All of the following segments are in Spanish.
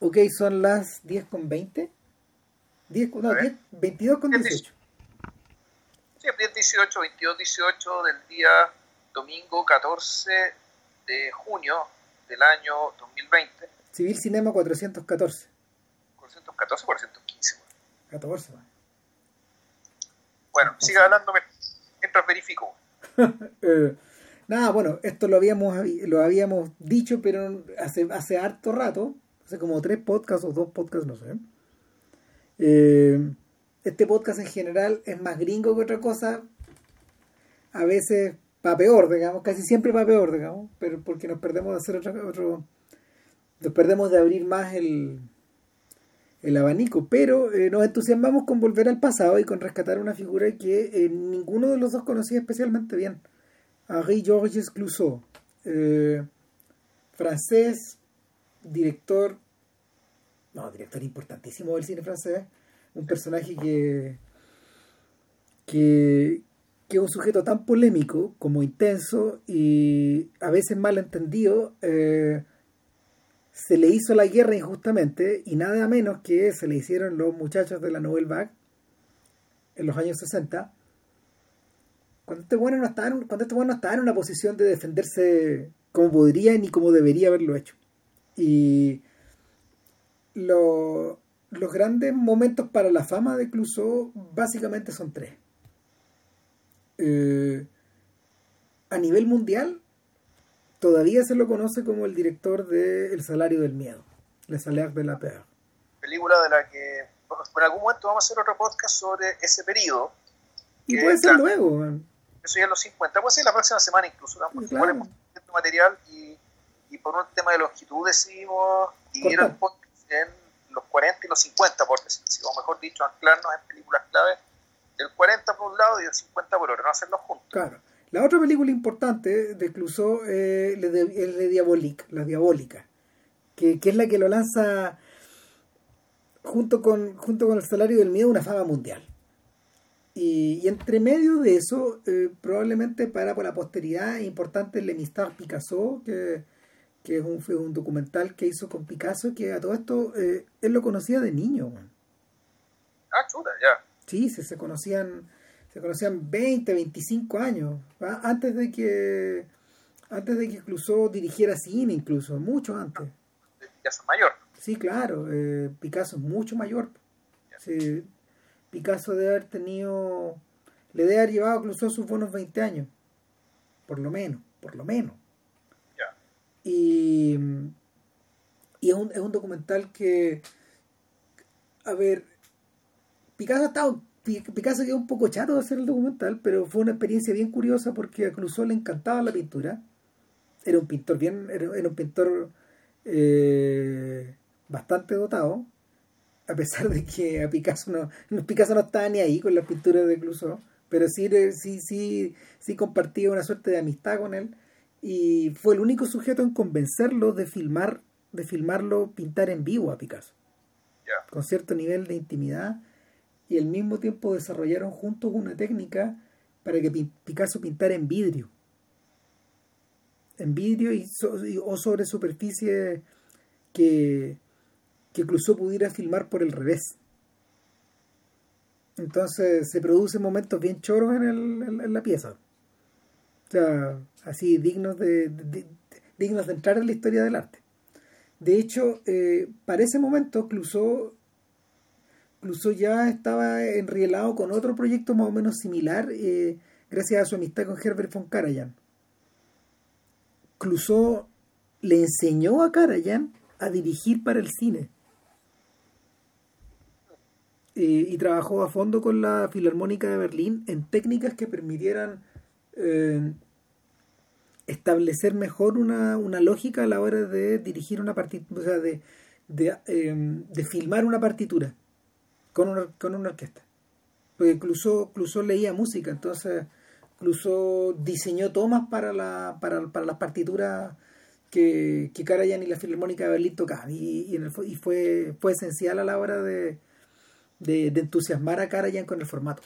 Ok, son las 10 con 20. 10, no, 10, 22 con 18. Sí, 10, 18, 22, 18 del día domingo 14 de junio del año 2020. Civil Cinema 414. 414 415. 14. Bueno, siga hablando mientras verifico. eh, nada, bueno, esto lo habíamos lo habíamos dicho, pero hace, hace harto rato, hace como tres podcasts o dos podcasts, no sé. Eh, este podcast en general es más gringo que otra cosa. A veces va peor, digamos, casi siempre va peor, digamos, pero porque nos perdemos de hacer otro, otro nos perdemos de abrir más el, el abanico, pero eh, nos entusiasmamos con volver al pasado y con rescatar una figura que eh, ninguno de los dos conocía especialmente bien, Henri Georges Clouseau, eh, francés, director, no, director importantísimo del cine francés, un personaje que, que, que es un sujeto tan polémico como intenso y a veces mal entendido, eh, se le hizo la guerra injustamente y nada menos que se le hicieron los muchachos de la Nouvelle Vague en los años 60 cuando este bueno no estaba en, cuando este bueno no estaba en una posición de defenderse como podría ni como debería haberlo hecho y lo, los grandes momentos para la fama de Clouseau básicamente son tres eh, a nivel mundial todavía se lo conoce como el director de El salario del miedo, Le salaire de la peur. Película de la que por algún momento vamos a hacer otro podcast sobre ese periodo. Y puede ser luego. Man. Eso ya en los 50, puede ser la próxima semana incluso, ¿no? porque claro. igual hemos material y, y, por un tema de longitud decidimos ir al podcast en los 40 y los 50, por decirlo o mejor dicho, anclarnos en películas clave del 40 por un lado y del 50 por otro, no hacerlos juntos. Claro. La otra película importante de Clouseau eh, es de Diabolique, La Diabólica, que, que, es la que lo lanza junto con, junto con El Salario del Miedo una fama mundial. Y, y entre medio de eso, eh, probablemente para por la posteridad, es importante el Emistar Picasso, que, que es un, fue un documental que hizo con Picasso, que a todo esto eh, él lo conocía de niño. Ah, chuta, ya. Sí, se, se conocían se conocían 20, 25 años, ¿va? antes de que antes de que Clouseau dirigiera cine incluso, mucho antes. Picasso mayor. Sí, claro, eh, Picasso es mucho mayor. Sí, Picasso debe haber tenido, le debe haber llevado a Clouseau sus buenos 20 años, por lo menos, por lo menos. Y, y es, un, es un documental que, a ver, Picasso ha estado Picasso quedó un poco chato de hacer el documental, pero fue una experiencia bien curiosa porque a Clouseau le encantaba la pintura. Era un pintor bien, era, era un pintor eh, bastante dotado, a pesar de que a Picasso no, Picasso no estaba ni ahí con las pinturas de Clouseau, pero sí, sí, sí, sí compartía una suerte de amistad con él y fue el único sujeto en convencerlo de filmar, de filmarlo pintar en vivo a Picasso, yeah. con cierto nivel de intimidad y al mismo tiempo desarrollaron juntos una técnica para que Picasso pintara en vidrio. En vidrio y, so, y o sobre superficie que, que Clouseau pudiera filmar por el revés. Entonces se producen momentos bien choros en, el, en la pieza. Sea, así dignos de, dignos de entrar en la historia del arte. De hecho, eh, para ese momento Clouseau ya estaba enrielado con otro proyecto más o menos similar eh, gracias a su amistad con Herbert von Karajan. Clouseau le enseñó a Karajan a dirigir para el cine eh, y trabajó a fondo con la Filarmónica de Berlín en técnicas que permitieran eh, establecer mejor una, una, lógica a la hora de dirigir una partitura, o sea, de, de, de filmar una partitura con una, con una orquesta. Porque Clouseau, Clouseau leía música, entonces Clouseau diseñó tomas para, la, para, para las partituras que, que Karajan y la Filarmónica de Berlín tocaban. Y, y, fue, fue esencial a la hora de, de, de, entusiasmar a Karajan con el formato.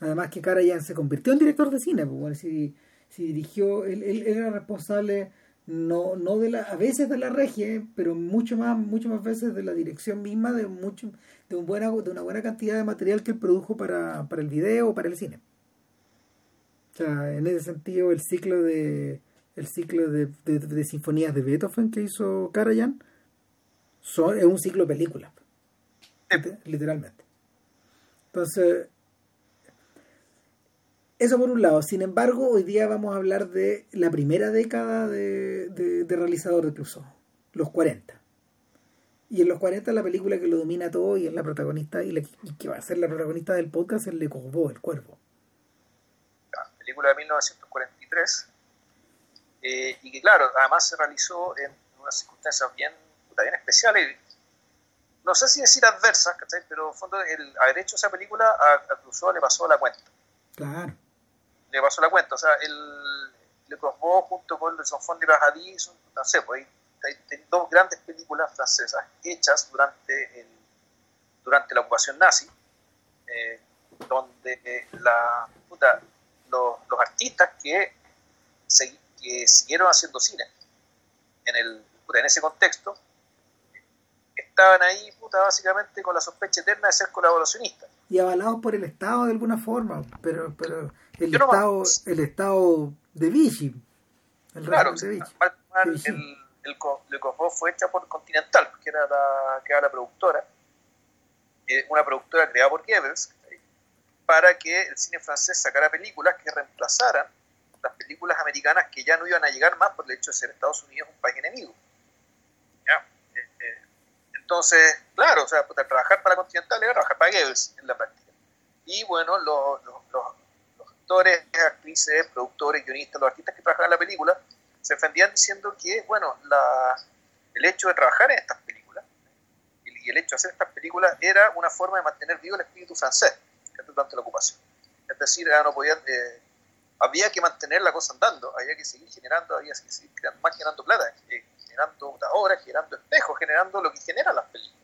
Además que Karajan se convirtió en director de cine, pues, bueno, si, si dirigió, él, él, era responsable no, no de la, a veces de la regia, pero mucho más, mucho más veces de la dirección misma de mucho, de un buena, de una buena cantidad de material que él produjo para, para el video o para el cine. O sea, en ese sentido el ciclo de el ciclo de, de, sinfonías de Beethoven que hizo Karajan son, es un ciclo de películas literalmente entonces eso por un lado. Sin embargo, hoy día vamos a hablar de la primera década de, de, realizador de Clouseau, los 40. Y en los 40 la película que lo domina todo y es la protagonista y, que va a ser la protagonista del podcast es Le Corbeau, El Cuervo. La película de 1943 eh, y que claro, además se realizó en unas circunstancias bien, bien especiales no sé si decir adversas, pero en fondo el haber hecho esa película a, a le pasó la cuenta. Claro le pasó la cuenta. O sea, el Le Crossbow junto con el Sonfond de Bajadí no sé, pues hay, dos grandes películas francesas hechas durante, el, durante la ocupación nazi, eh, donde eh, la, puta, los, artistas que, que, siguieron haciendo cine en, el, en ese contexto estaban ahí, puta, básicamente con la sospecha eterna de ser colaboracionistas. Y avalados por el Estado de alguna forma, pero, pero el, estado, el estado de Vichy. El claro, de Vichy. el, el, Le fue hecha por Continental, que era la, que era la productora, eh, una productora creada por Goebbels, para que el cine francés sacara películas que reemplazaran las películas americanas que ya no iban a llegar más por el hecho de ser Estados Unidos un país enemigo. Eh, eh, entonces, claro, o sea, trabajar para Continental era trabajar para Goebbels en la práctica. Y bueno, los, actores, actrices, productores, guionistas, los artistas que trabajan en la película, se defendían diciendo que, bueno, la, el hecho de trabajar en estas películas y el hecho de hacer estas películas era una forma de mantener vivo el espíritu francés durante la ocupación. Es decir, no podían, eh, había que mantener la cosa andando, había que seguir generando, había que seguir creando, más generando plata, eh, generando obras, generando espejos, generando lo que generan las películas.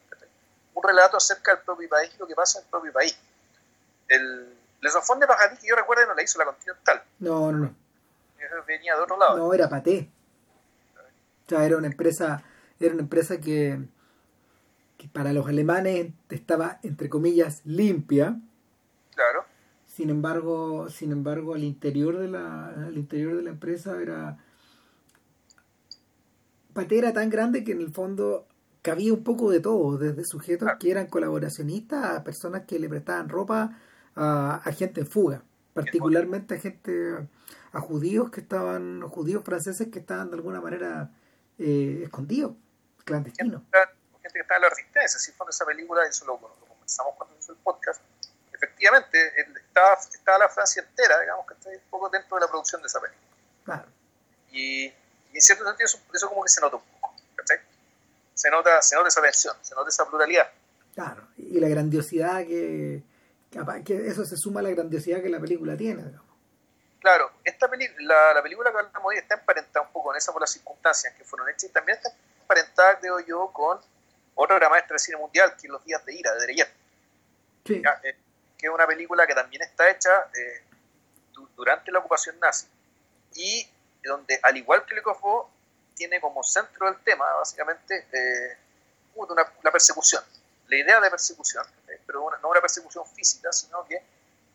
Un relato acerca del propio país y lo que pasa en el propio país. El, la Sofón de que yo recuerdo, no la hizo la Continental. No, no, no. Venía de otro lado. No, era Paté. O sea, era una empresa, era una empresa que, que para los alemanes estaba, entre comillas, limpia. Claro. Sin embargo, sin embargo, al interior de la, al interior de la empresa era Paté era tan grande que en el fondo cabía un poco de todo, desde sujetos que eran colaboracionistas a personas que le prestaban ropa a, gente en fuga, particularmente a gente, a judíos que estaban, judíos franceses que estaban de alguna manera eh, escondidos, clandestinos. Gente, que estaba en la resistencia, si fue esa película, eso lo, lo comenzamos cuando hizo el podcast, efectivamente estaba, estaba, la Francia entera, digamos que está un poco dentro de la producción de esa película. Claro. Y, y en cierto sentido eso, eso, como que se nota un poco, Se nota, se nota esa tensión, se nota esa pluralidad. Claro, y la grandiosidad que, que eso se suma a la grandiosidad que la película tiene. Claro, esta la, la, película que hablamos hoy está emparentada un poco con esa por las circunstancias que fueron hechas y también está emparentada, creo yo, con otra obra maestra del cine mundial, que es Los Días de Ira, de Dereyet. Sí. Eh, que es una película que también está hecha eh, durante la ocupación nazi y donde, al igual que Le Coffo, tiene como centro del tema, básicamente, eh, una, la persecución la idea de persecución, eh, pero no una persecución física, sino que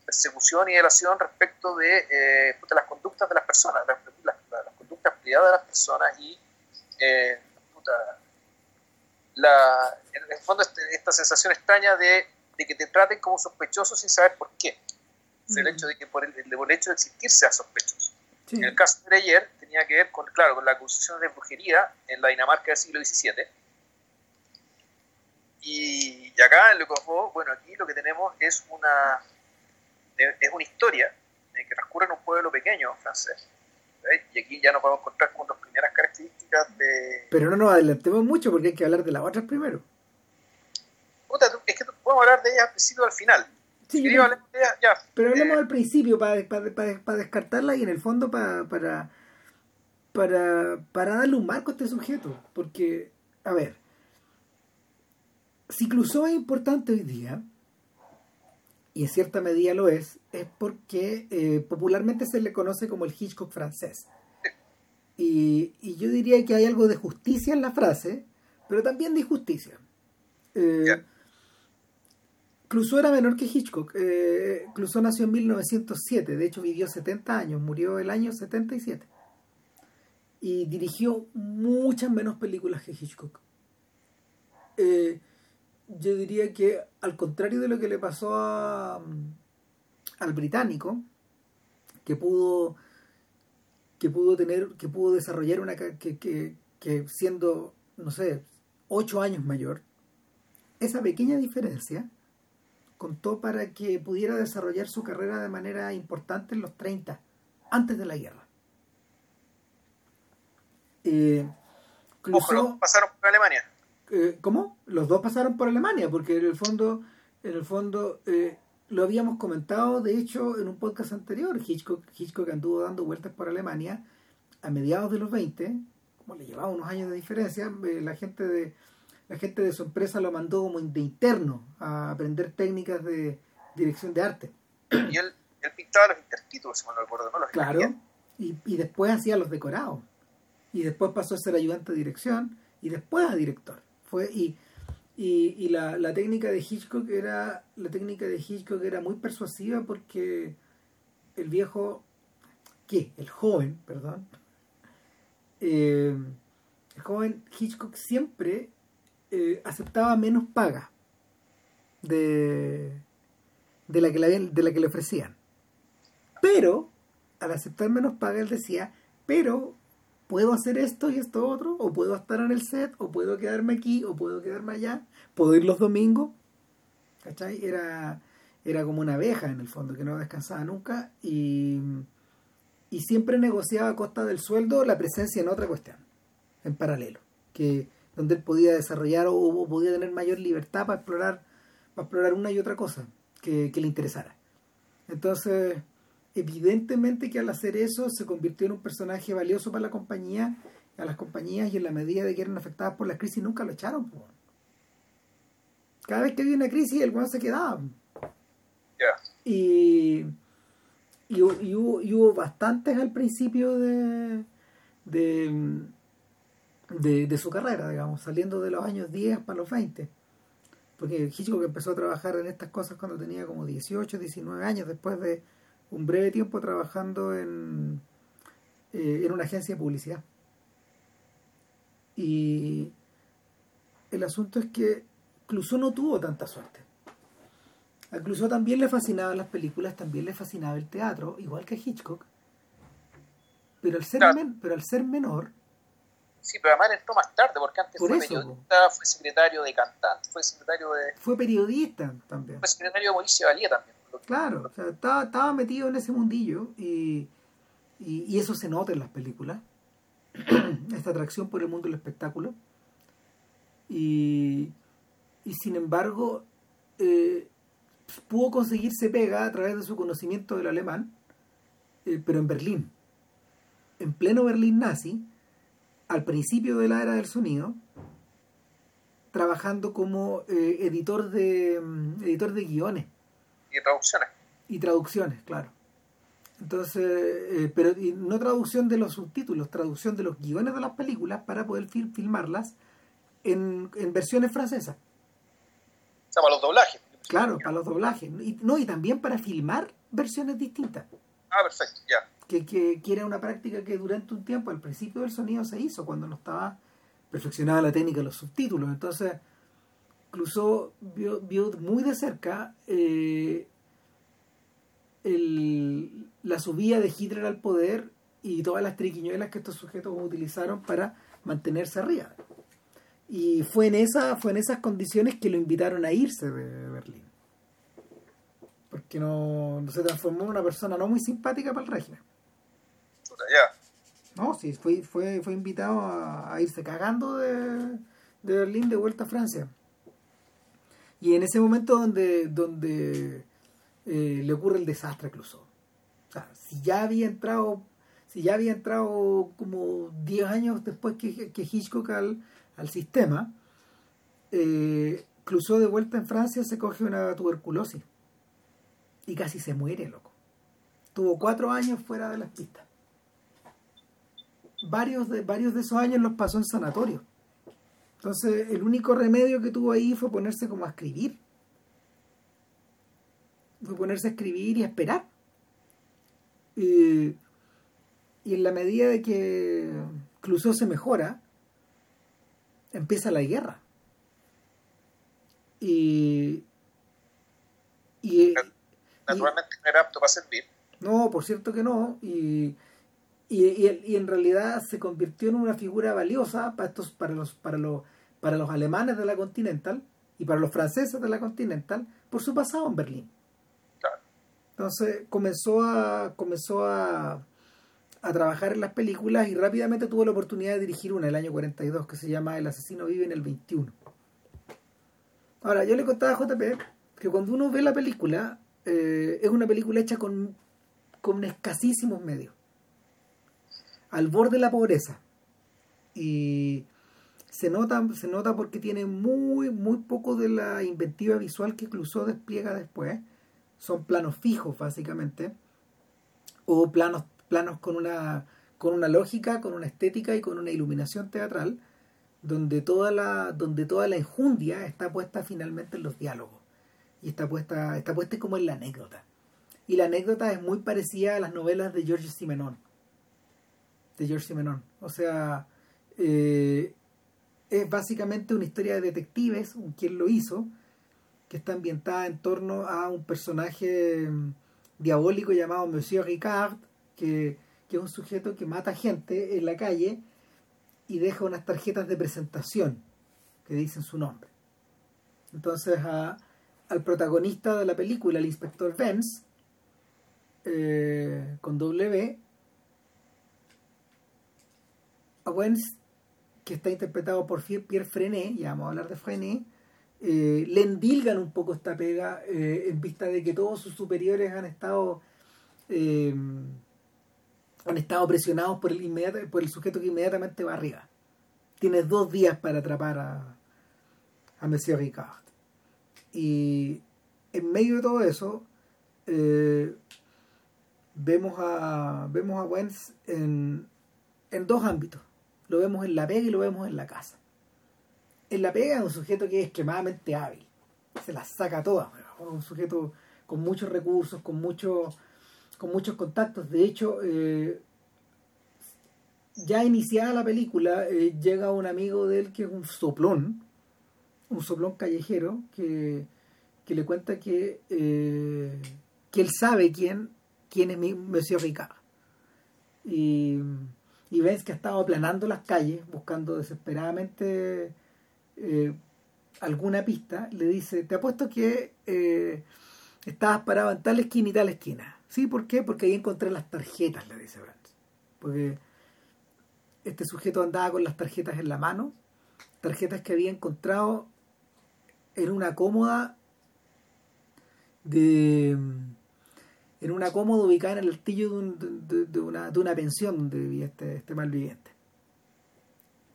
persecución y delación respecto de, eh, las conductas de las personas, las, conductas privadas de las personas y eh, la, en el fondo este, esta sensación extraña de, que te traten como sospechoso sin saber por qué. El hecho de que por el, hecho de existir sea sospechoso. En el caso de ayer tenía que ver con, claro, con la acusación de brujería en la Dinamarca del siglo XVII, y, acá en Le bueno, aquí lo que tenemos es una, es una historia que transcurre en un pueblo pequeño francés. Y aquí ya nos podemos encontrar con las primeras características de... Pero no nos adelantemos mucho porque hay que hablar de las otras primero. Puta, es que podemos hablar de ellas al principio o al final. Sí, pero, hablemos eh, al principio para, para, para, descartarla y en el fondo para, para, para, para darle un marco a este sujeto. Porque, a ver, si Clouseau es importante hoy día, y en cierta medida lo es, es porque eh, popularmente se le conoce como el Hitchcock francés. Y, y, yo diría que hay algo de justicia en la frase, pero también de injusticia. Eh, Clouseau era menor que Hitchcock. Eh, Clouseau nació en 1907, de hecho vivió 70 años, murió el año 77. Y dirigió muchas menos películas que Hitchcock. Eh, yo diría que al contrario de lo que le pasó a, al británico, que pudo que pudo tener, que pudo desarrollar una que, que, que siendo, no sé, ocho años mayor, esa pequeña diferencia contó para que pudiera desarrollar su carrera de manera importante en los 30, antes de la guerra. Eh, pasaron por Alemania. Eh, ¿Cómo? Los dos pasaron por Alemania, porque en el fondo, en el fondo eh, lo habíamos comentado, de hecho, en un podcast anterior. Hitchcock, Hitchcock anduvo dando vueltas por Alemania a mediados de los 20, como le llevaba unos años de diferencia, eh, la gente de la gente de su empresa lo mandó como de interno a aprender técnicas de dirección de arte. Y él, pintaba los intertítulos, si no recuerdo, ¿no? claro, y, y después hacía los decorados. Y después pasó a ser ayudante de dirección y después a director. Fue, y y, la, técnica de Hitchcock era la técnica de Hitchcock era muy persuasiva porque el viejo ¿qué? el joven perdón eh, el joven Hitchcock siempre eh, aceptaba menos paga de, de, la que le, de la que le ofrecían pero al aceptar menos paga él decía pero puedo hacer esto y esto otro, o puedo estar en el set, o puedo quedarme aquí, o puedo quedarme allá, puedo ir los domingos. ¿Cachai? Era, era como una abeja en el fondo, que no descansaba nunca y, y siempre negociaba a costa del sueldo la presencia en otra cuestión, en paralelo, que donde él podía desarrollar o, podía tener mayor libertad para explorar, para explorar una y otra cosa que le interesara. Entonces, evidentemente que al hacer eso se convirtió en un personaje valioso para la compañía, a las compañías y en la medida de que eran afectadas por la crisis nunca lo echaron. Cada vez que había una crisis el weón se quedaba. Y, y, hubo, bastantes al principio de, de, de, su carrera, digamos, saliendo de los años 10 para los 20. Porque Hitchcock empezó a trabajar en estas cosas cuando tenía como 18, 19 años, después de un breve tiempo trabajando en, eh, en una agencia de publicidad. Y el asunto es que Clouseau no tuvo tanta suerte. A Clouseau también le fascinaban las películas, también le fascinaba el teatro, igual que a Hitchcock. Pero al ser, pero al ser menor... Sí, pero además entró más tarde, porque antes fue periodista, fue secretario de cantante, fue secretario de... Fue periodista también. Fue secretario de Mauricio Valía también. Claro, o sea, estaba, metido en ese mundillo y, y, eso se nota en las películas, esta atracción por el mundo del espectáculo. Y, y sin embargo, eh, pudo conseguirse pega a través de su conocimiento del alemán, eh, pero en Berlín, en pleno Berlín nazi, al principio de la era del sonido, trabajando como eh, editor de mm, editor de guiones y traducciones. Y traducciones, claro. Entonces, eh, pero no traducción de los subtítulos, traducción de los guiones de las películas para poder filmarlas en, en, versiones francesas. O sea, para los doblajes. Claro, para los doblajes. Y, no, y también para filmar versiones distintas. Ah, perfecto, ya. Que, que, que, era una práctica que durante un tiempo, al principio del sonido, se hizo cuando no estaba perfeccionada la técnica de los subtítulos. Entonces, incluso vio, vio muy de cerca eh, la subida de Hitler al poder y todas las triquiñuelas que estos sujetos utilizaron para mantenerse arriba. Y fue en, esa, fue en esas condiciones que lo invitaron a irse de Berlín. Porque no, se transformó en una persona no muy simpática para el régimen. No, sí, fue, fue, fue invitado a, irse cagando de, de Berlín de vuelta a Francia. Y en ese momento donde, donde eh, le ocurre el desastre Clouseau. O sea, si ya había entrado, si ya había entrado como 10 años después que, que Hitchcock al, al sistema, eh, Clouseau de vuelta en Francia se coge una tuberculosis y casi se muere, loco. Tuvo cuatro años fuera de las pistas. varios de, varios de esos años los pasó en sanatorio. Entonces, el único remedio que tuvo ahí fue ponerse como a escribir. Fue ponerse a escribir y a esperar. Y, y en la medida de que Clouseau se mejora, empieza la guerra. Y, y, naturalmente no era apto para servir. No, por cierto que no. Y, y, en realidad se convirtió en una figura valiosa para estos, para los, para los, para los alemanes de la Continental y para los franceses de la Continental por su pasado en Berlín. Entonces comenzó a, comenzó a, a trabajar en las películas y rápidamente tuvo la oportunidad de dirigir una el año 42 que se llama El asesino vive en el 21. Ahora, yo le contaba a JP que cuando uno ve la película, eh, es una película hecha con, con escasísimos medios, al borde de la pobreza. Y se nota, se nota porque tiene muy, muy poco de la inventiva visual que Clouseau despliega después. Son planos fijos, básicamente, o planos, planos con una, con una lógica, con una estética y con una iluminación teatral, donde toda la, donde toda la enjundia está puesta finalmente en los diálogos y está puesta, está puesta como en la anécdota. Y la anécdota es muy parecida a las novelas de George Simenon. De George Simenon. O sea, eh, es básicamente una historia de detectives, un quien lo hizo, que está ambientada en torno a un personaje mm, diabólico llamado Monsieur Ricard, que, que es un sujeto que mata gente en la calle y deja unas tarjetas de presentación que dicen su nombre. Entonces al protagonista de la película, el inspector Vance, eh, con W, Vance, que está interpretado por Pierre Frenet, ya vamos a hablar de Frenet, eh, le endilgan un poco esta pega eh, en vista de que todos sus superiores han estado han estado presionados por el sujeto que inmediatamente va arriba. Tienes dos días para atrapar a, a Monsieur Ricard. Y en medio de todo eso, eh, vemos a vemos a Wentz en, en dos ámbitos. Lo vemos en la pega y lo vemos en la casa. En la pega es un sujeto que es extremadamente hábil. Se las saca todas. Un sujeto con muchos recursos, con, mucho, con muchos contactos. De hecho, eh, ya iniciada la película, eh, llega un amigo de él que es un soplón un soplón callejero que, le cuenta que, eh, que él sabe quién, quién es Monsieur Ricard. Y, y ves que ha estado aplanando las calles, buscando desesperadamente eh, alguna pista. Le dice, te apuesto que eh, estabas parado en tal esquina y tal esquina. ¿Sí? ¿Por qué? Porque ahí encontré las tarjetas, le dice Vance. Porque este sujeto andaba con las tarjetas en la mano, tarjetas que había encontrado en una cómoda de en una cómoda ubicada en el altillo de, una, de una pensión donde vivía este, este malviviente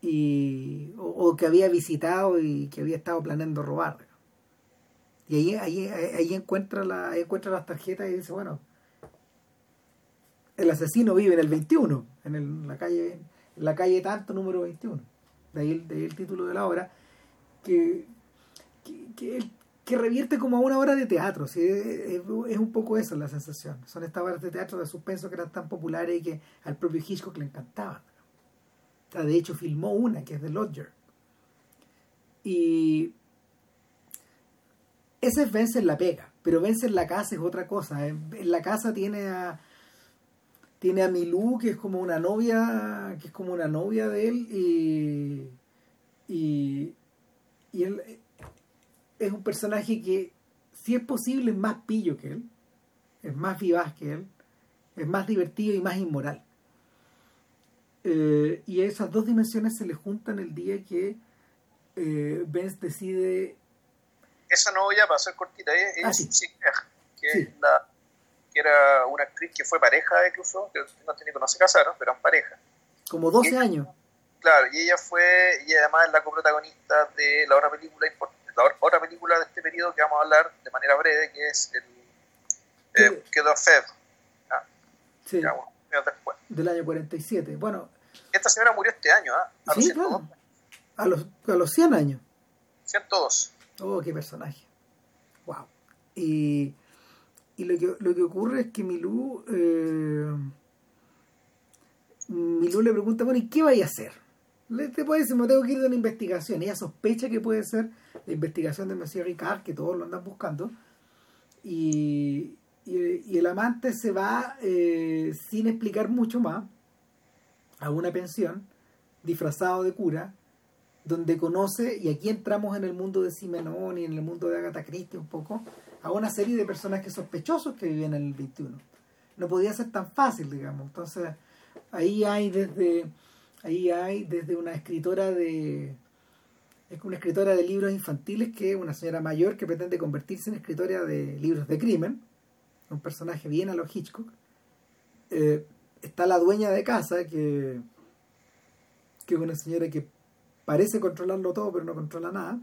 y o, que había visitado y que había estado planeando robar. Y ahí, ahí, ahí encuentra la encuentra las tarjetas y dice bueno el asesino vive en el 21 en, la calle en la calle tanto número 21 de ahí, de ahí el título de la obra que que, que, revierte como a una hora de teatro. Es, un poco eso la sensación. Son estas obras de teatro de suspenso que eran tan populares y que al propio Hitchcock le encantaban. de hecho, filmó una que es The Lodger. Y ese es Vence en la pega, pero Vence en la casa es otra cosa. En la casa tiene a tiene a Milú, que es como una novia, que es como una novia de él, y, y, y él, es un personaje que, si es posible, es más pillo que él, es más vivaz que él, es más divertido y más inmoral. Eh, y esas dos dimensiones se le juntan el día que eh, Benz decide. Esa novia, para ser cortita, es, ah, que, que era una actriz que fue pareja de Clouseau, que no, que no se casaron, pero eran pareja. Como 12 años. Claro, y ella fue, y además es la coprotagonista de la otra película importante la otra película de este periodo que vamos a hablar de manera breve, que es el eh, Quedó Feb. sí. después. Del año 47. Bueno, Esta señora murió este año, ¿ah? A, sí, los claro. a, los, a los 100 años. 102. Oh, qué personaje. Wow. Y, y lo, que, lo que ocurre es que Milú. Eh, Milú le pregunta, bueno, ¿y qué vaya a hacer? Le, te puede decir, me tengo que ir de una investigación. Ella sospecha que puede ser la investigación de Monsieur Ricard, que todos lo andan buscando. Y, y, el amante se va eh, sin explicar mucho más a una pensión disfrazado de cura donde conoce, y aquí entramos en el mundo de Simenón y en el mundo de Agatha Christie un poco, a una serie de personajes sospechosos que vivían en el 21. No podía ser tan fácil, digamos. Entonces, ahí hay desde, ahí hay desde una escritora de es una escritora de libros infantiles que es una señora mayor que pretende convertirse en escritora de libros de crimen, un personaje bien a los Hitchcock. Eh, está la dueña de casa, que, que es una señora que parece controlarlo todo, pero no controla nada.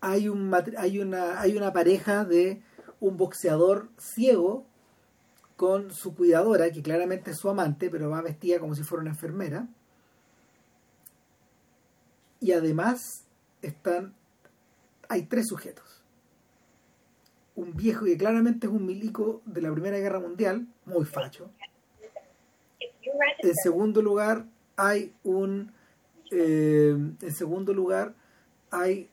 Hay, un, hay, una, hay una pareja de un boxeador ciego con su cuidadora, que claramente es su amante, pero va vestida como si fuera una enfermera. Y además están, hay tres sujetos un viejo que claramente es un milico de la Primera Guerra Mundial, muy facho. En segundo lugar, hay un eh, en segundo lugar hay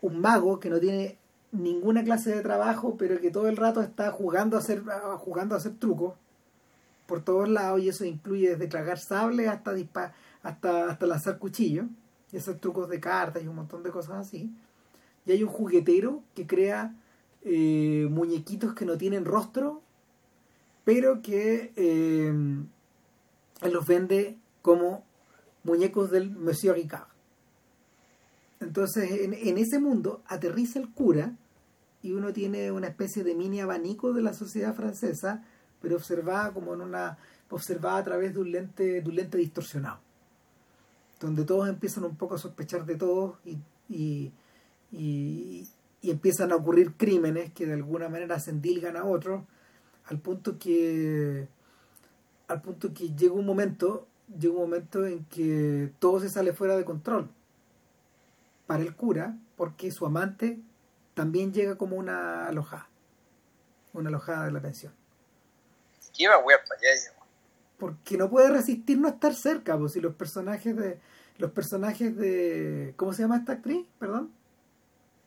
un mago que no tiene ninguna clase de trabajo, pero que todo el rato está jugando a hacer jugando a hacer trucos por todos lados y eso incluye desde tragar sables hasta hasta hasta lanzar cuchillos y hacer trucos de cartas y un montón de cosas así. Y hay un juguetero que crea eh, muñequitos que no tienen rostro, pero que eh, él los vende como muñecos del Monsieur Ricard. Entonces, en, ese mundo aterriza el cura y uno tiene una especie de mini abanico de la sociedad francesa, pero observada como en una observada a través de un lente de un lente distorsionado, donde todos empiezan un poco a sospechar de todos y, y, y empiezan a ocurrir crímenes que de alguna manera se endilgan a otros al punto que al punto que llega un momento llega un momento en que todo se sale fuera de control para el cura porque su amante también llega como una alojada una alojada de la pensión porque no puede resistir no estar cerca pues si los personajes de los personajes de ¿cómo se llama esta actriz? perdón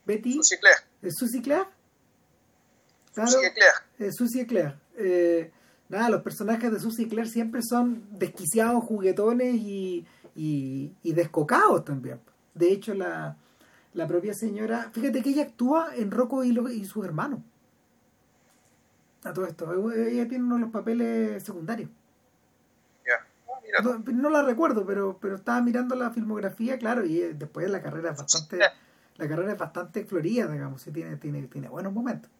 Betty. Susie Claire. Susie Claire. Susie Claire. Eh, nada, los personajes de Susie Claire siempre son desquiciados, juguetones y, y, descocados también. De hecho, la, la, propia señora. Fíjate que ella actúa en Rocco y, y sus hermanos. A todo esto. Ella tiene uno de los papeles secundarios. No, no, la recuerdo, pero, pero estaba mirando la filmografía, claro, y eh, después la carrera es bastante la carrera es bastante florida, digamos, y tiene, tiene, tiene buenos momentos.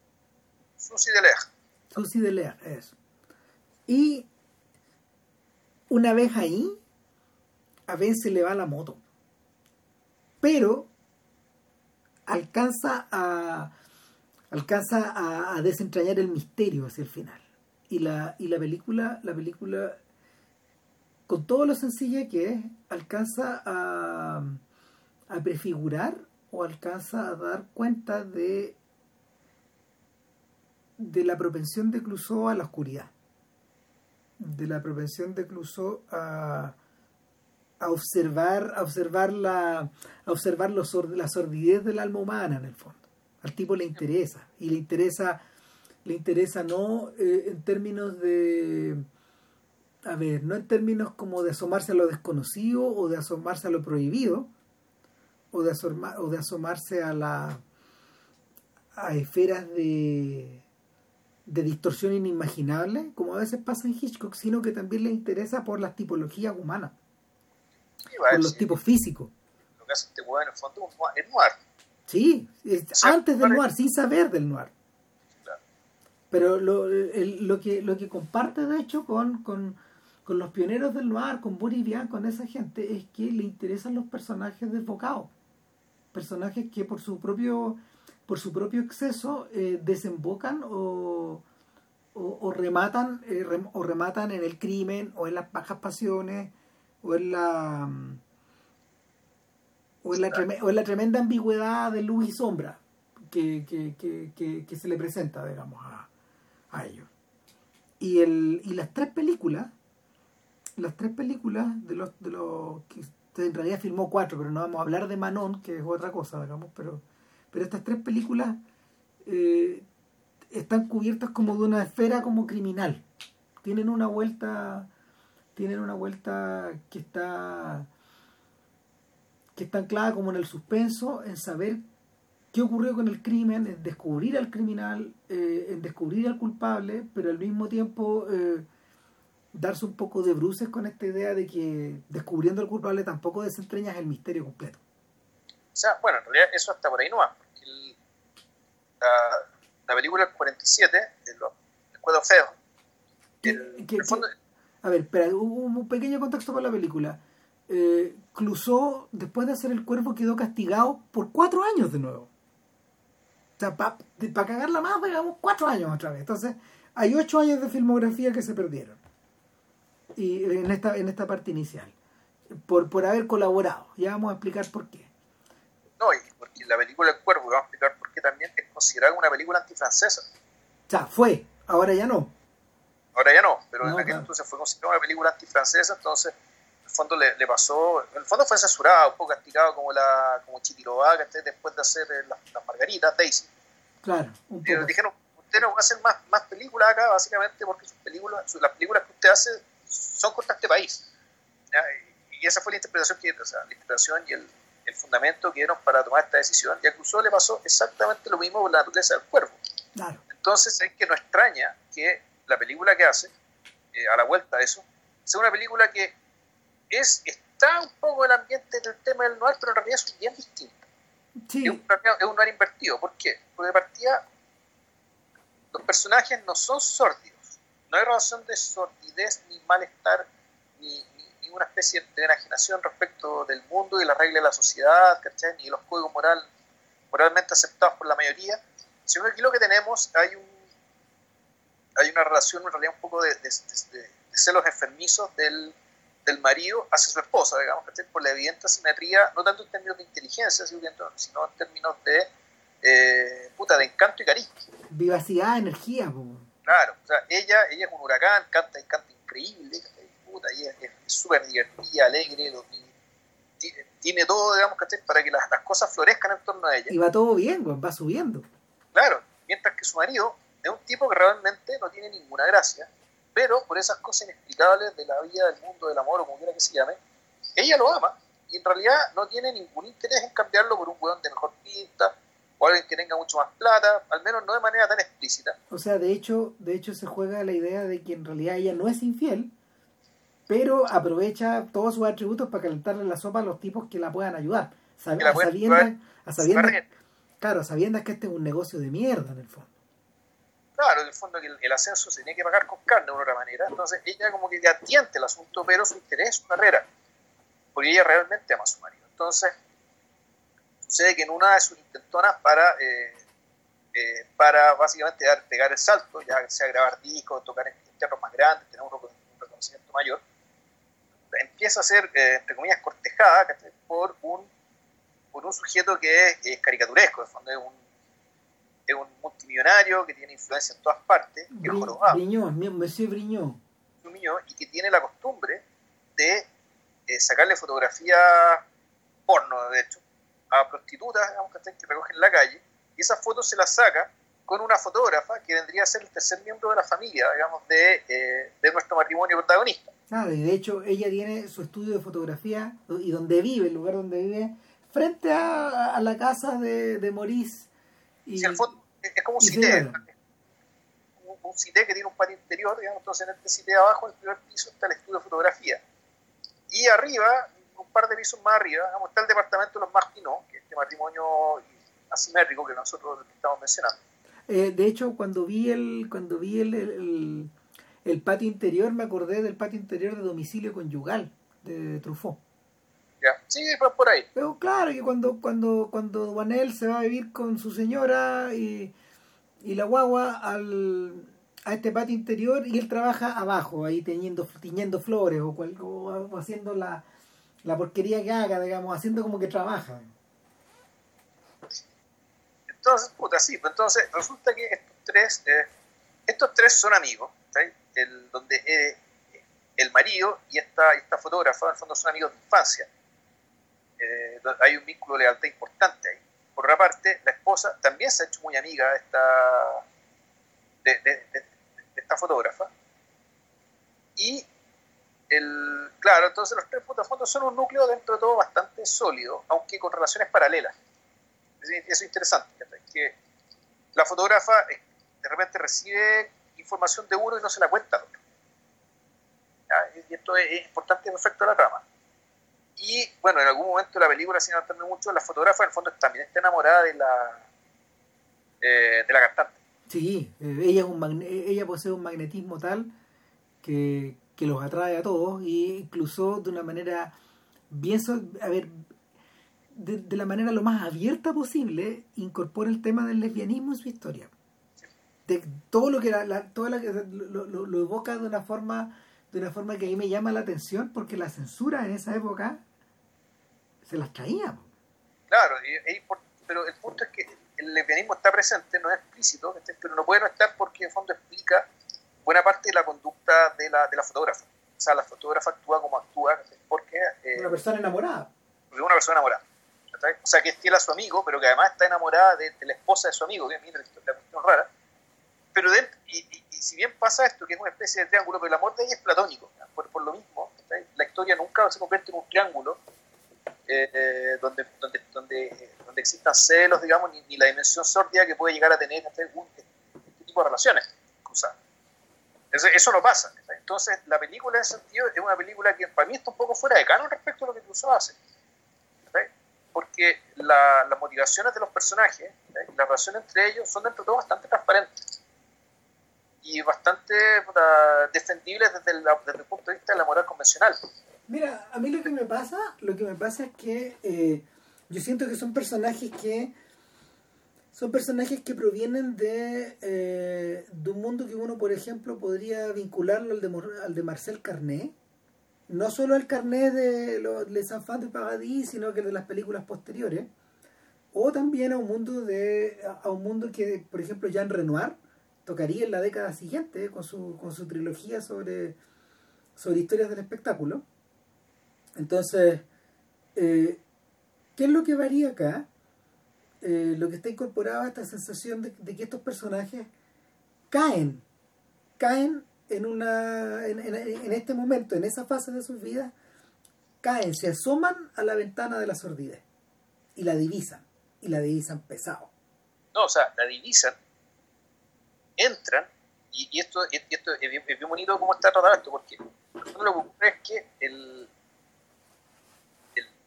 Susi de Lea. Susi de Lea, eso. Y una vez ahí, a veces se le va la moto. Pero alcanza a alcanza a, desentrañar el misterio hacia el final. Y la, y la película, la película, con todo lo sencilla que es, alcanza a, prefigurar o alcanza a dar cuenta de de la propensión de Clouseau a la oscuridad, de la propensión de Clouseau a, observar, a observar la, a observar la sordidez del alma humana en el fondo. Al tipo le interesa y le interesa, le interesa no eh, en términos de, a ver, no en términos como de asomarse a lo desconocido o de asomarse a lo prohibido, o de, o de asomarse a la a esferas de, de distorsión inimaginable, como a veces pasa en Hitchcock, sino que también le interesa por las tipologías humanas, por los tipos físicos. Lo que hace este en el fondo es noir. Sí, antes del noir, sin saber del noir. Pero lo, lo, que, lo que comparte, de hecho, con, con, con los pioneros del noir, con Boris Vian, con esa gente, es que le interesan los personajes desbocados. Personajes que por su propio por su propio exceso eh, desembocan o, o, rematan eh, o rematan en el crimen o en las bajas pasiones o en la o en la, o en la tremenda ambigüedad de luz y sombra que, que, se le presenta digamos a, a ellos. Y el y las tres películas las tres películas de los de los que en realidad filmó cuatro pero no vamos a hablar de Manon que es otra cosa digamos pero pero estas tres películas eh, están cubiertas como de una esfera como criminal. Tienen una vuelta, tienen una vuelta que está que está anclada como en el suspenso, en saber qué ocurrió con el crimen, en descubrir al criminal, eh, en descubrir al culpable, pero al mismo tiempo eh, darse un poco de bruces con esta idea de que descubriendo al culpable tampoco desentrañas el misterio completo. O sea, bueno, en realidad eso hasta por ahí no va, porque el, la, la película del 47, el, el Cuedo Feo. a ver, espera, un pequeño contexto para la película. Eh, Clouseau, después de hacer El Cuervo, quedó castigado por cuatro años de nuevo. O sea, para pa cagarla más, digamos, cuatro años otra vez. Entonces, hay ocho años de filmografía que se perdieron. Y en esta, en esta parte inicial. Por, por haber colaborado. Ya vamos a explicar por qué. No, porque la película El Cuervo, vamos a explicar por qué también es considerada una película antifrancesa. O sea, fue, ahora ya no. Ahora ya no, pero en aquel entonces fue considerada una película antifrancesa, entonces en el fondo le, pasó, en el fondo fue censurada, un poco castigado como la como Chitirobá, después de hacer eh, las, margaritas, Daisy. Claro, un poco. dijeron, usted no va a hacer más, más películas acá, básicamente porque sus películas, las películas que usted hace son contra este país. Y esa fue la interpretación que, o sea, la interpretación y el, el fundamento que dieron para tomar esta decisión. Y a Clouseau le pasó exactamente lo mismo con la naturaleza del cuervo. Entonces es que no extraña que la película que hace, eh, a la vuelta de eso, sea una película que es está un poco en el ambiente del tema del noir, pero en realidad es bien distinto. Es, un, es un noir invertido. ¿Por qué? Porque de partida los personajes no son sórdidos. No hay razón de sordidez ni malestar ni, una especie de enajenación respecto del mundo y la regla de la sociedad, ¿cachai? ni los códigos moral, moralmente aceptados por la mayoría, sino que aquí lo que tenemos hay un hay una relación en realidad un poco de, celos enfermizos del, marido hacia su esposa, digamos, ¿cachai? por la evidente simetría, no tanto en términos de inteligencia, sino en términos de eh, puta, de encanto y carisma. Vivacidad, energía. Claro, o sea, ella, ella es un huracán, canta y canta increíble, y es súper divertida, alegre, tiene todo, digamos, Para que las, cosas florezcan en torno a ella. Y va todo bien, va subiendo. Claro, mientras que su marido es un tipo que realmente no tiene ninguna gracia, pero por esas cosas inexplicables de la vida, del mundo, del amor, o como quiera que se llame, ella lo ama y en realidad no tiene ningún interés en cambiarlo por un hueón de mejor pinta o alguien que tenga mucho más plata, al menos no de manera tan explícita. O sea, de hecho, de hecho se juega la idea de que en realidad ella no es infiel, pero aprovecha todos sus atributos para calentarle la sopa a los tipos que la puedan ayudar. a sabiendas, claro, sabiendo que este es un negocio de mierda en el fondo. Claro, en el fondo que el, ascenso se tiene que pagar con carne de una otra manera. Entonces ella como que ya atiende el asunto, pero su interés es su carrera. Porque ella realmente ama a su marido. Entonces, sucede que en una de sus intentonas para, eh, eh, para básicamente dar, pegar el salto, ya sea grabar discos, tocar en teatros más grandes, tener un reconocimiento mayor, empieza a ser, eh, entre comillas, cortejada por un, por un sujeto que es, caricaturesco, de fondo es un, es un multimillonario que tiene influencia en todas partes, que es jorobado. Monsieur Briñón. Y que tiene la costumbre de eh, sacarle fotografías porno, de hecho, a prostitutas digamos, que recogen en la calle, y esas fotos se las saca con una fotógrafa que vendría a ser el tercer miembro de la familia, digamos, de, eh, de nuestro matrimonio protagonista. Claro, y de hecho ella tiene su estudio de fotografía y donde vive, el lugar donde vive, frente a, la casa de, de Maurice. Y, sí, el fondo es como un cité, un, un cité que tiene un patio interior, digamos, entonces en este cité abajo, en el primer piso, está el estudio de fotografía. Y arriba, un par de pisos más arriba, digamos, está el departamento de los Martinos, que es este matrimonio asimétrico que nosotros estamos mencionando. Eh, de hecho, cuando vi el, cuando vi el el patio interior, me acordé del patio interior de domicilio conyugal de Truffaut. Ya, sí, pues por ahí. Pero claro, que cuando, cuando, cuando Duanel se va a vivir con su señora y, y la guagua al, a este patio interior y él trabaja abajo, ahí teñiendo, tiñendo flores o, o, haciendo la, la porquería que haga, digamos, haciendo como que trabaja. Entonces, puta, sí, pues entonces resulta que estos tres, eh, estos tres son amigos, el, donde eh, el marido y esta, esta fotógrafa, en el fondo son amigos de infancia. Eh, hay un vínculo de lealtad importante ahí. Por otra parte, la esposa también se ha hecho muy amiga de esta, de, esta fotógrafa. Y, el, claro, entonces los tres fondos son un núcleo dentro de todo bastante sólido, aunque con relaciones paralelas. Eso es interesante, que la fotógrafa eh, de repente recibe información de uno y no se la cuenta al otro. Y esto es, importante respecto a la trama. Y bueno, en algún momento de la película, sin adelantarme mucho, la fotógrafa en el fondo también está enamorada de la, eh, de la cantante. Sí, eh, ella, es un ella posee un magnetismo tal que, que los atrae a todos e incluso de una manera bien, a ver, de, la manera lo más abierta posible, incorpora el tema del lesbianismo en su historia. De todo lo que la, todo lo, lo, evoca de una forma de una forma que a mí me llama la atención porque la censura en esa época se las traía. Claro, pero el punto es que el lesbianismo está presente, no es explícito, pero no puede no estar porque en fondo explica buena parte de la conducta de la, de la fotógrafa. O sea, la fotógrafa actúa como actúa porque... Eh, una persona enamorada. Porque una persona enamorada. O sea, que es fiel a su amigo, pero que además está enamorada de, la esposa de su amigo, que es la cuestión rara. Pero y, si bien pasa esto, que es una especie de triángulo, pero el amor de ella es platónico, por, por lo mismo, la historia nunca se convierte en un triángulo eh, donde, donde, donde, donde, existan celos, digamos, ni, la dimensión sórdida que puede llegar a tener este, este tipo de relaciones cruzadas. Eso, no pasa. Entonces, la película en ese sentido es una película que para mí está un poco fuera de canon respecto a lo que Cruzado hace porque las motivaciones de los personajes la relación entre ellos son dentro de todo bastante transparentes y bastante defendibles desde el, punto de vista de la moral convencional. Mira, a mí lo que me pasa, lo que me pasa es que eh, yo siento que son personajes que son personajes que provienen de, eh, de un mundo que uno, por ejemplo, podría vincularlo al de, al de Marcel Carnet, no solo el carnet de Les Enfants de Paradis, sino que de las películas posteriores, o también a un mundo de a un mundo que, por ejemplo, Jean Renoir tocaría en la década siguiente con su, con su trilogía sobre, sobre historias del espectáculo. Entonces, eh, ¿qué es lo que varía acá? Eh, lo que está incorporado a esta sensación de, que estos personajes caen, caen en, una, en, este momento, en esa fase de sus vidas, caen, se asoman a la ventana de la sordidez y la divisan, y la divisan pesado. No, o sea, la divisan, entran, y, esto, esto es, bien, bonito cómo está tratado esto, porque lo que ocurre es que el,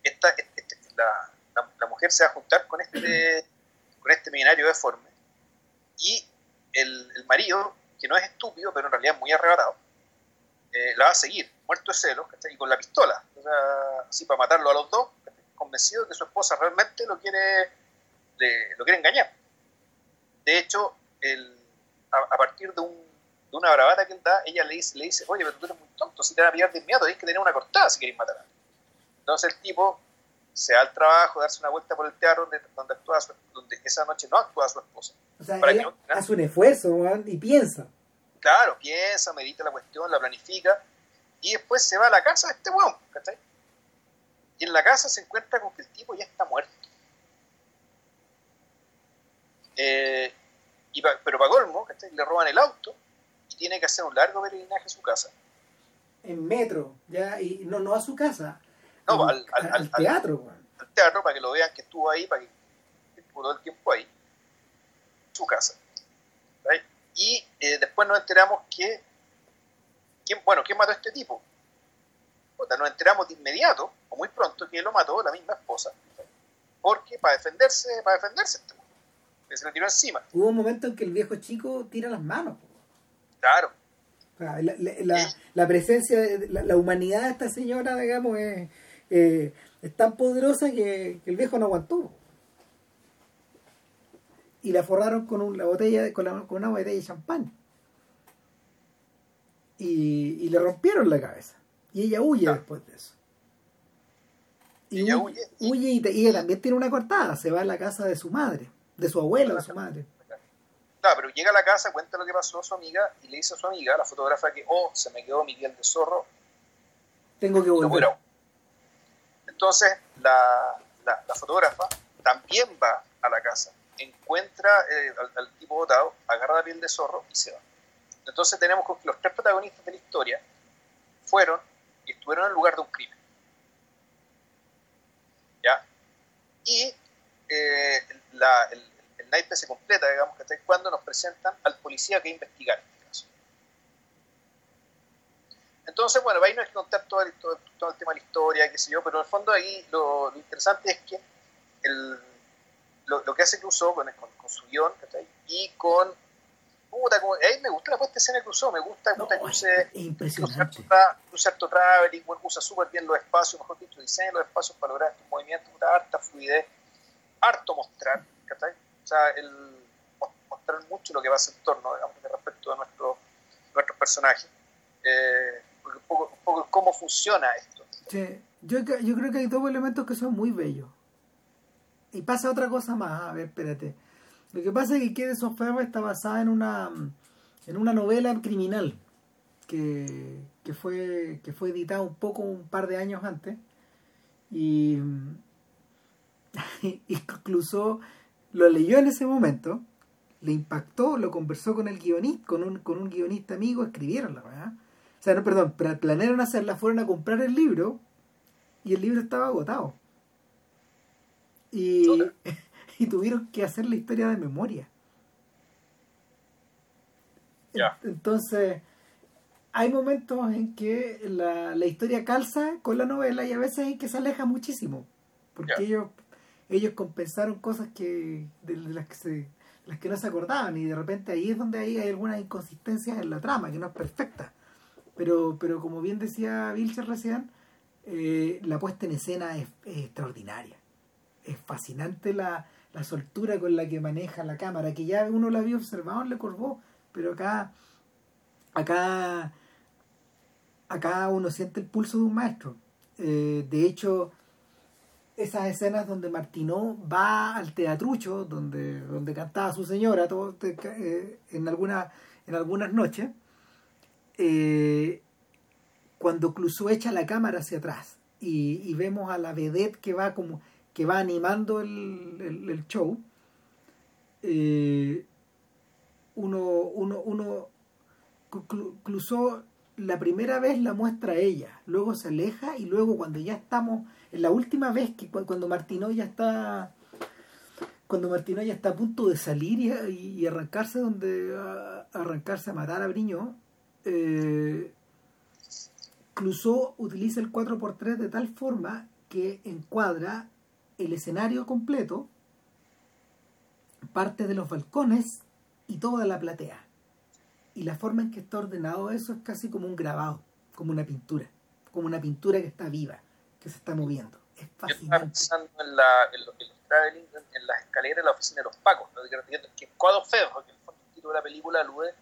esta, este, la, la, mujer se va a juntar con este, con este millonario deforme, y el, el marido que no es estúpido, pero en realidad es muy arrebatado, eh, la va a seguir, muerto de celos, y con la pistola, así para matarlo a los dos, convencido de que su esposa realmente lo quiere, lo quiere engañar. De hecho, el, a, partir de, un, de, una bravata que él da, ella le dice, le dice, oye, pero tú eres muy tonto, si te van a pillar de inmediato, tienes que tener una cortada si quieres matar a alguien. Entonces el tipo se da al trabajo, darse una vuelta por el teatro donde, donde, actúa donde esa noche no actúa su esposa. O sea, hace un esfuerzo y piensa. Claro, piensa, medita la cuestión, la planifica y después se va a la casa de este weón, ¿cachai? Y en la casa se encuentra con que el tipo ya está muerto. Eh, y pero para colmo, ¿cachai? le roban el auto y tiene que hacer un largo peregrinaje a su casa. En metro, ya, y no, no a su casa, no, al, teatro, Al teatro, para que lo vean que estuvo ahí, para que estuvo todo el tiempo ahí. Su casa. Y eh, después nos enteramos que. ¿quién, bueno, ¿quién mató a este tipo? nos enteramos de inmediato, o muy pronto, que lo mató la misma esposa. Porque para defenderse, para defenderse, este que se le tiró encima. Hubo un momento en que el viejo chico tira las manos. Claro. La, la, la, presencia, la, la, humanidad de esta señora, digamos, es, eh, es tan poderosa que, el viejo no aguantó. Y la forraron con una botella, con, con una botella de champán. y, le rompieron la cabeza. Y ella huye después de eso. Y ella huye. huye y, ella también tiene una cortada, se va a la casa de su madre, de su abuela, de su madre. Claro, pero llega a la casa, cuenta lo que pasó a su amiga y le dice a su amiga, la fotógrafa, que, oh, se me quedó mi piel de zorro. Tengo que volver. Entonces, la, la, fotógrafa también va a la casa, encuentra eh, al, tipo botado, agarra la piel de zorro y se va. Entonces tenemos que los tres protagonistas de la historia fueron y estuvieron en el lugar de un crimen. ¿Ya? Y eh, la, el, el, naipe se completa, digamos, que cuando nos presentan al policía que investigar. Entonces, bueno, ahí no hay que contar todo el, todo, el, tema de la historia, qué sé yo, pero en el fondo ahí lo, lo interesante es que el, lo, lo, que hace Clouseau con, con, con su guion y con puta, como, ahí me gusta la puesta escena de Clouseau, me gusta puta, que use impresionante. cierto traveling, usa súper bien los espacios, mejor dicho, diseña los espacios para lograr estos movimientos, puta, harta fluidez, harto mostrar, ¿cachai? O sea, el mostrar mucho lo que va a ser en torno, digamos, respecto a nuestro, nuestros personajes. Eh, un cómo funciona esto. Sí. Yo, yo creo que hay dos elementos que son muy bellos. Y pasa otra cosa más, a ver, espérate. Lo que pasa es que Quede Sofía está basada en una, en una novela criminal que, que, fue, que fue editada un poco un par de años antes. Y, incluso lo leyó en ese momento, le impactó, lo conversó con el guionista, con un, con un guionista amigo, escribieron la verdad. O sea, no, perdón, planearon hacerla, fueron a comprar el libro y el libro estaba agotado. Y, y tuvieron que hacer la historia de memoria. Entonces, hay momentos en que la, la, historia calza con la novela y a veces en que se aleja muchísimo. Porque ellos, ellos compensaron cosas que de, las que se las que no se acordaban y de repente ahí es donde hay, hay algunas inconsistencias en la trama que no es perfecta pero pero como bien decía Vilcher recién eh, la puesta en escena es extraordinaria es fascinante la, la soltura con la que maneja la cámara, que ya uno la había observado en Le Corbeau, pero acá, acá, acá uno siente el pulso de un maestro. Eh, de hecho, esas escenas donde Martinó va al teatrucho, donde, donde cantaba su señora todo, eh, en, alguna, en algunas noches, eh, cuando Clouseau echa la cámara hacia atrás y, vemos a la vedette que va como que va animando el, show, eh, uno, uno, uno la primera vez la muestra ella, luego se aleja y luego cuando ya estamos, en la última vez que cuando Martino ya está cuando Martino ya está a punto de salir y, arrancarse donde arrancarse a matar a Briño, eh, Clouseau utiliza el 4x3 de tal forma que encuadra el escenario completo, parte de los balcones y toda la platea. Y la forma en que está ordenado eso es casi como un grabado, como una pintura, como una pintura que está viva, que se está moviendo. Es fascinante. Yo pensando en, la, en, los, traveling, en, las escaleras de la oficina de los Pacos, ¿no? que Cuadro Feo, porque el título de la película alude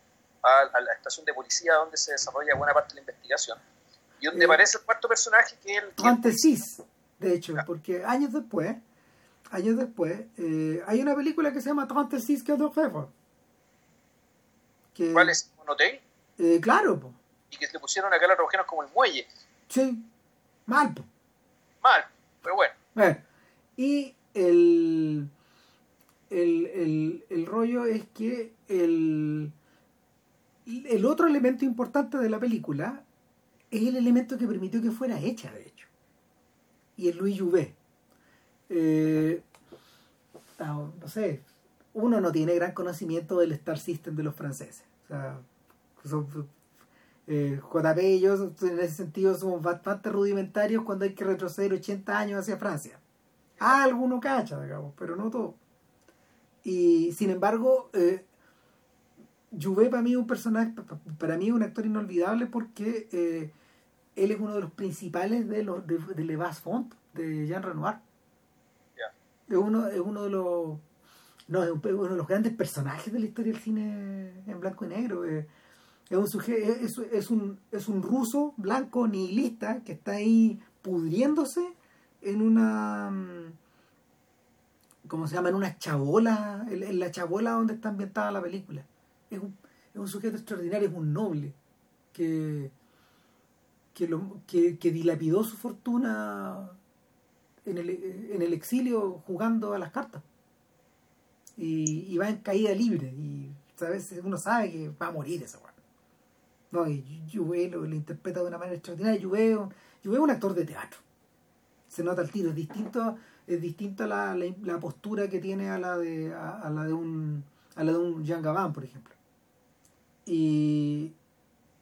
a, la estación de policía donde se desarrolla buena parte de la investigación. Y donde aparece el cuarto personaje que es el... de hecho, porque años después, años después, eh, hay una película que se llama 36 que de Que, ¿Cuál es? ¿Un hotel? Eh, claro. Y que le pusieron acá a los como el muelle. Sí, mal. Mal, pero bueno. bueno. Y el, el, el, el rollo es que el, el otro elemento importante de la película es el elemento que permitió que fuera hecha, de hecho y el Louis Jouvet. Eh, no, sé, uno no tiene gran conocimiento del Star System de los franceses. O sea, eh, JP y yo en ese sentido somos bastante rudimentarios cuando hay que retroceder 80 años hacia Francia. Ah, alguno cacha, digamos, pero no todo. Y sin embargo, eh, Jouvet para mí es un personaje, para mí es un actor inolvidable porque eh, él es uno de los principales de los de, de Le Bas Font, de Jean Renoir. Es, uno, es uno de los no, es uno de los grandes personajes de la historia del cine en blanco y negro. Es, Es un, sujeto, es, es, un, es un ruso blanco nihilista que está ahí pudriéndose en una. Mm, ¿Cómo se llama? En una chabola, en, la chabola donde está ambientada la película. Es un, es un sujeto extraordinario, es un noble que, que, que, dilapidó su fortuna en el, en el exilio jugando a las cartas. Y, va en caída libre. Y ¿sabes? uno sabe que va a morir esa weá. No, y Juve lo, interpreta de una manera extraordinaria. Juve, es un actor de teatro. Se nota el tiro. Es distinto, es distinto a la, la, postura que tiene a la de, a, a, la de un a la de un Jean Gabin, por ejemplo. Y,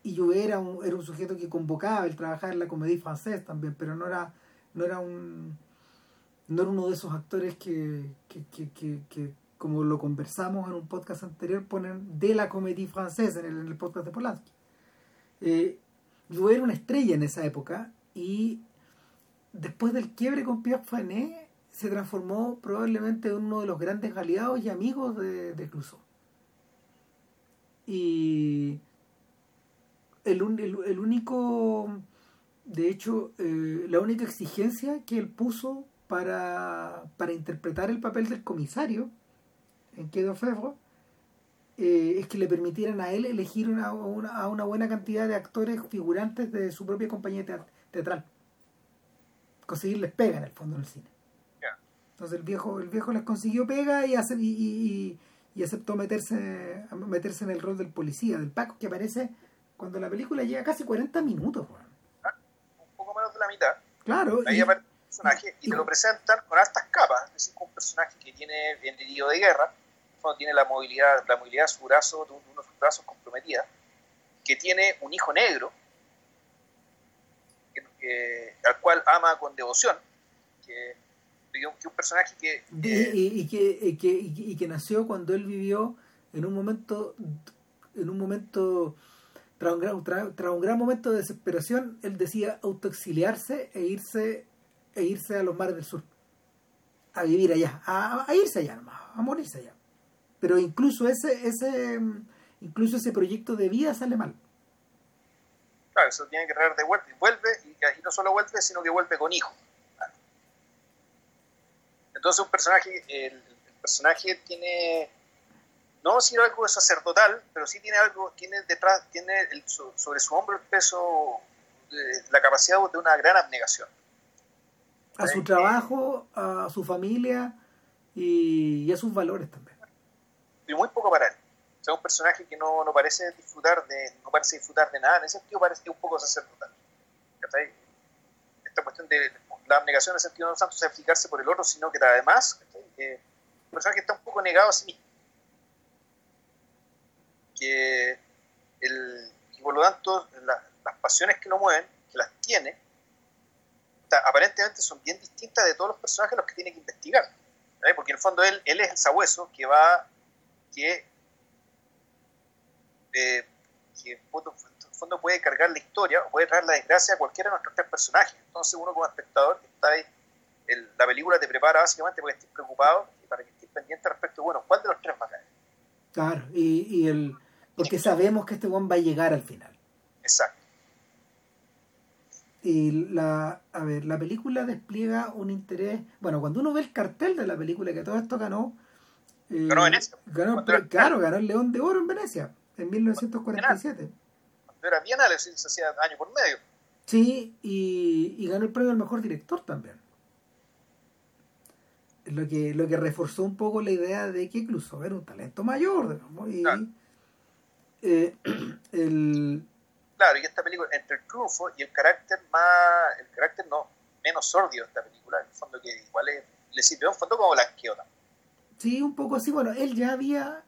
y Juve era un, era un sujeto que convocaba el trabajar en la comedia francesa también, pero no era, no era un no era uno de esos actores que, que, que, que, como lo conversamos en un podcast anterior, ponen de la comedia francesa en el, podcast de Polanski. Eh, yo era una estrella en esa época y después del quiebre con Pierre Fané se transformó probablemente en uno de los grandes aliados y amigos de, de Clouseau. Y el, el, el, único, de hecho, eh, la única exigencia que él puso para, para interpretar el papel del comisario en Quedo Febro eh, es que le permitieran a él elegir una, una, a una buena cantidad de actores figurantes de su propia compañía teatral. Conseguirles pega en el fondo en el cine. Entonces el viejo, el viejo les consiguió pega y, hace, y, y, y, aceptó meterse, meterse en el rol del policía, del Paco, que aparece cuando la película llega casi 40 minutos. Ah, un poco menos de la mitad. Claro. Ahí aparece el personaje y, te lo presentan con altas capas. Es decir, un personaje que tiene bien herido de guerra, cuando tiene la movilidad, la movilidad de su brazo, de uno de sus brazos comprometida, que tiene un hijo negro, que, al cual ama con devoción, que, que un personaje que... Y, y, que, que, y, que, nació cuando él vivió en un momento, en un momento, tras un, gran, tras, tras un gran momento de desesperación, él decía autoexiliarse e irse, e irse a los mares del sur, a vivir allá, a, a irse allá nomás, a morirse allá. Pero incluso ese ese incluso ese proyecto de vida sale mal. Claro eso tiene que traer de vuelta y vuelve y, y, no solo vuelve sino que vuelve con hijo entonces un personaje el, el personaje tiene no decir algo sacerdotal pero sí tiene algo tiene detrás tiene el, sobre su hombro el peso de, la capacidad de una gran abnegación a su trabajo a su familia y, y a sus valores también y muy poco para él. O sea, un personaje que no, no parece disfrutar de no parece disfrutar de nada, en ese sentido parece un poco sacerdotal. ¿cachai? Esta cuestión de la abnegación en el sentido no tanto sacrificarse por el otro, sino que además eh, un personaje está un poco negado a sí mismo. Que el, y por lo tanto la, las pasiones que lo mueven, que las tiene, aparentemente son bien distintas de todos los personajes los que tiene que investigar. Porque en el fondo él, él es el sabueso que va que, eh, que el fondo puede cargar la historia o puede traer la desgracia a cualquiera de nuestros tres personajes. Entonces uno como espectador está ahí, el, la película te prepara básicamente porque estés preocupado y para que estés pendiente respecto, bueno, ¿cuál de los tres va a caer? Claro, y, y el porque sabemos que este buen va a llegar al final. Exacto. Y la, a ver, la película despliega un interés. Bueno, cuando uno ve el cartel de la película, que todo esto ganó eh, ganó Venecia. Ganó, claro, ganó el León de Oro en Venecia en 1947. Cuando era bienal, se hacía año por medio. Sí, y, y, ganó el premio al mejor director también. Lo que, lo que reforzó un poco la idea de que incluso era un talento mayor, digamos, y, claro. eh, el, claro, y esta película, entre el triunfo y el carácter más, el carácter no, menos sordio de esta película, en el fondo que igual es, le sirvió un fondo como blanqueo también. Sí, un poco así. Bueno, él ya había,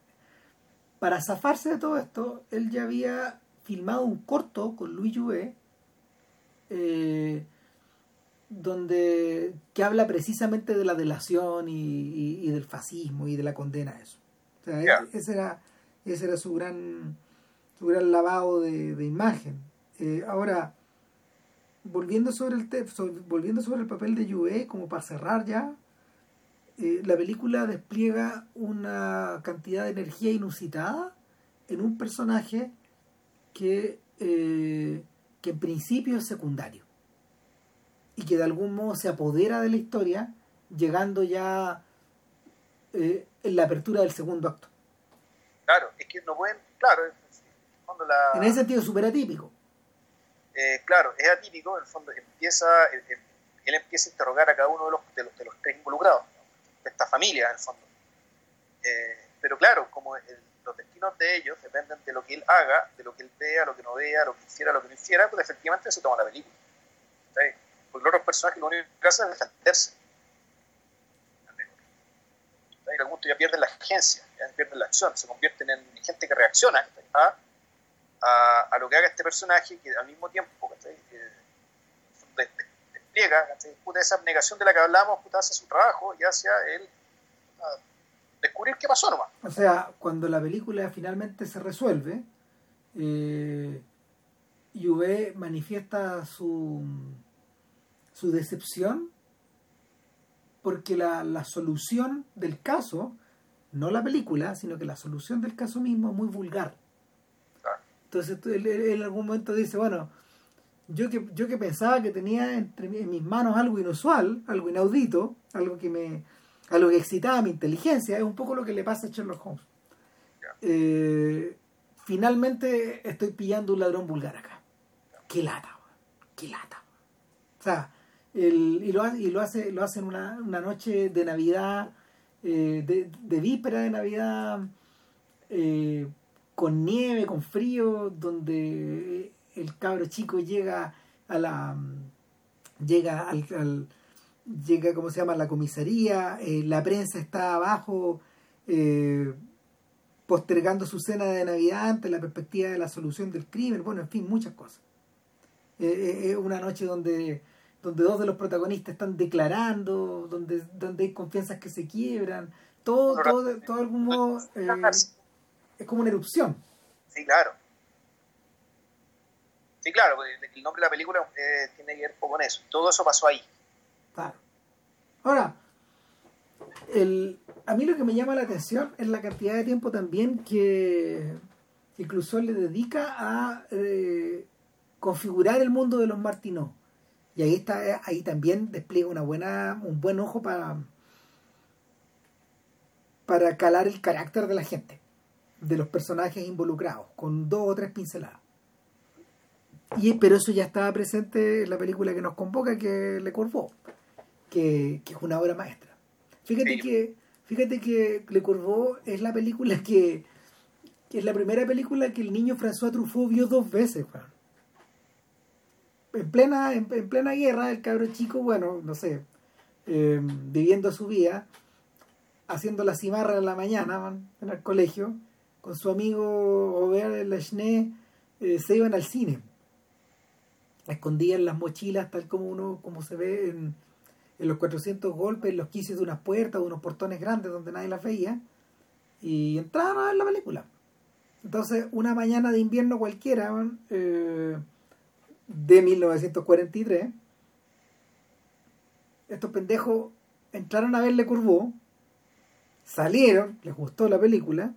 para zafarse de todo esto, él ya había filmado un corto con Louis Jouvet, eh, donde que habla precisamente de la delación y, y, y, del fascismo y de la condena a eso. O sea, yeah. ese era ese era su gran su gran lavado de, de imagen. Eh, ahora volviendo sobre el te sobre, volviendo sobre el papel de Jouvet como para cerrar ya eh, la película despliega una cantidad de energía inusitada en un personaje que, eh, que en principio es secundario y que de algún modo se apodera de la historia llegando ya eh, en la apertura del segundo acto. Claro, es que no pueden, claro, cuando la... en ese sentido es súper atípico. Eh, claro, es atípico, en el fondo empieza, él, empieza a interrogar a cada uno de los, de los, de los tres involucrados, de esta familia en el fondo. Eh, pero claro, como los destinos de ellos dependen de lo que él haga, de lo que él vea, lo que no vea, lo que hiciera, lo que no hiciera, pues efectivamente se toma la película. Porque los otros personajes lo único que hacen es defenderse. Y algún ya pierden la agencia, ya pierden la acción, se convierten en gente que reacciona a, a, lo que haga este personaje que al mismo tiempo despliega esa abnegación de la que hablamos, hace su trabajo y hacia el descubrir qué pasó nomás. O sea, cuando la película finalmente se resuelve, eh, Juve manifiesta su, su decepción porque la, la, solución del caso, no la película, sino que la solución del caso mismo es muy vulgar. Entonces él, en algún momento dice, bueno, yo que, yo que pensaba que tenía entre, en mis manos algo inusual, algo inaudito, algo que me algo que excitaba mi inteligencia, es un poco lo que le pasa a Sherlock Holmes. Eh, finalmente estoy pillando un ladrón vulgar acá. Qué lata, qué lata. O sea, el, y, lo, y lo hace lo hace en una, una noche de Navidad, eh, de, de, víspera de Navidad, eh, con nieve, con frío, donde el cabro chico llega a la llega al, llega como se llama la comisaría eh, la prensa está abajo eh, postergando su cena de navidad ante la perspectiva de la solución del crimen bueno en fin muchas cosas eh, es una noche donde donde dos de los protagonistas están declarando donde donde hay confianzas que se quiebran todo todo todo de algún modo es como una erupción. Sí, claro. Sí, claro, el nombre de la película eh, tiene que ver con eso. Todo eso pasó ahí. Claro. Ahora, el, a mí lo que me llama la atención es la cantidad de tiempo también que, incluso le dedica a eh, configurar el mundo de los Martinó. Y ahí está, ahí también despliega una buena, un buen ojo para, para calar el carácter de la gente de los personajes involucrados, con dos o tres pinceladas. Y, pero eso ya estaba presente en la película que nos convoca, que Le Corvó, que, es una obra maestra. Fíjate que, fíjate que Le Corvó es la película que, es la primera película que el niño François Truffaut vio dos veces, En plena, en, plena guerra, el cabro chico, bueno, no sé, eh, viviendo su vida, haciendo la cimarra en la mañana en el colegio, con su amigo Robert Lachné eh, se iban al cine. Escondían las mochilas tal como uno como se ve en, los 400 golpes, en los quises de unas puertas, de unos portones grandes donde nadie las veía, y entraban a ver la película. Entonces, una mañana de invierno cualquiera, eh, de 1943, estos pendejos entraron a verle Curvó, salieron, les gustó la película,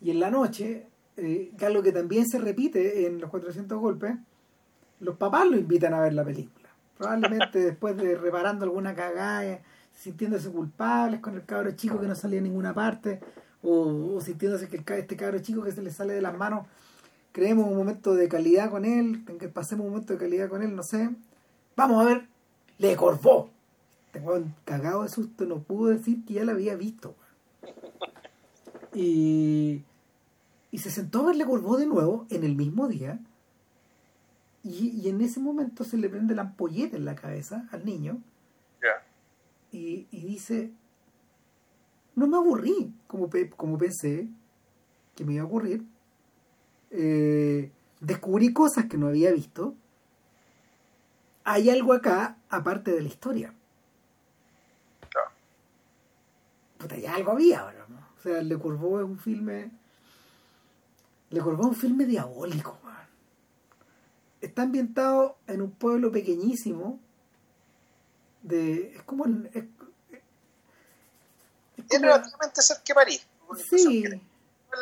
y en la noche, eh, algo que también se repite en los 400 golpes, los papás lo invitan a ver la película. Probablemente después de reparando alguna cagada, sintiéndose culpables con el cabro chico que no salía a ninguna parte, o, sintiéndose que este cabro chico que se le sale de las manos, creemos un momento de calidad con él, que pasemos un momento de calidad con él, no sé. Vamos a ver, le corvó. Tengo cagado de susto, no pudo decir que ya la había visto. Y, y se sentó a verle Corvó de nuevo en el mismo día. Y, en ese momento se le prende la ampolleta en la cabeza al niño. Y, dice, no me aburrí como, como pensé que me iba a ocurrir. Eh, descubrí cosas que no había visto. Hay algo acá aparte de la historia. Puta, ya algo había, ahora sea, Le Corbeau es un filme. Le Corbeau es un filme diabólico, Está ambientado en un pueblo pequeñísimo. De, es como. Es, es, relativamente cerca de París. Sí.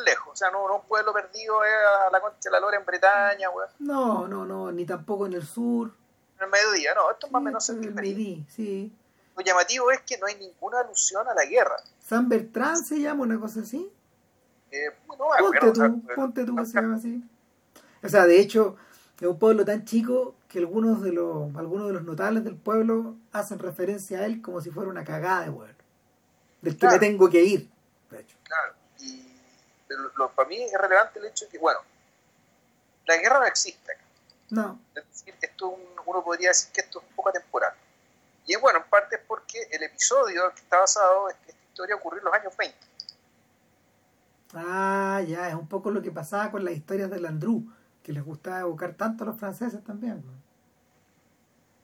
lejos. O sea, no, no un pueblo perdido es a la concha de la lora en Bretaña, weón. No, no, no, ni tampoco en el sur. En el mediodía, no, esto es más o menos en el mediodía, sí. Lo llamativo es que no hay ninguna alusión a la guerra. San Bertrán se llama una cosa así. Eh, no, ponte tú, ponte tú que se llama así. O sea, de hecho, es un pueblo tan chico que algunos de los algunos de los notables del pueblo hacen referencia a él como si fuera una cagada de pueblo. Del que me tengo que ir, de hecho. Claro, y lo, para mí es relevante el hecho de que, bueno, la guerra no existe acá. No. Es decir, esto uno podría decir que esto es un poco temporal. Y bueno, en parte es porque el episodio que está basado es que esta historia ocurrió en los años 20. Ah, ya, es un poco lo que pasaba con las historias del Andrew, que les gustaba evocar tanto a los franceses también.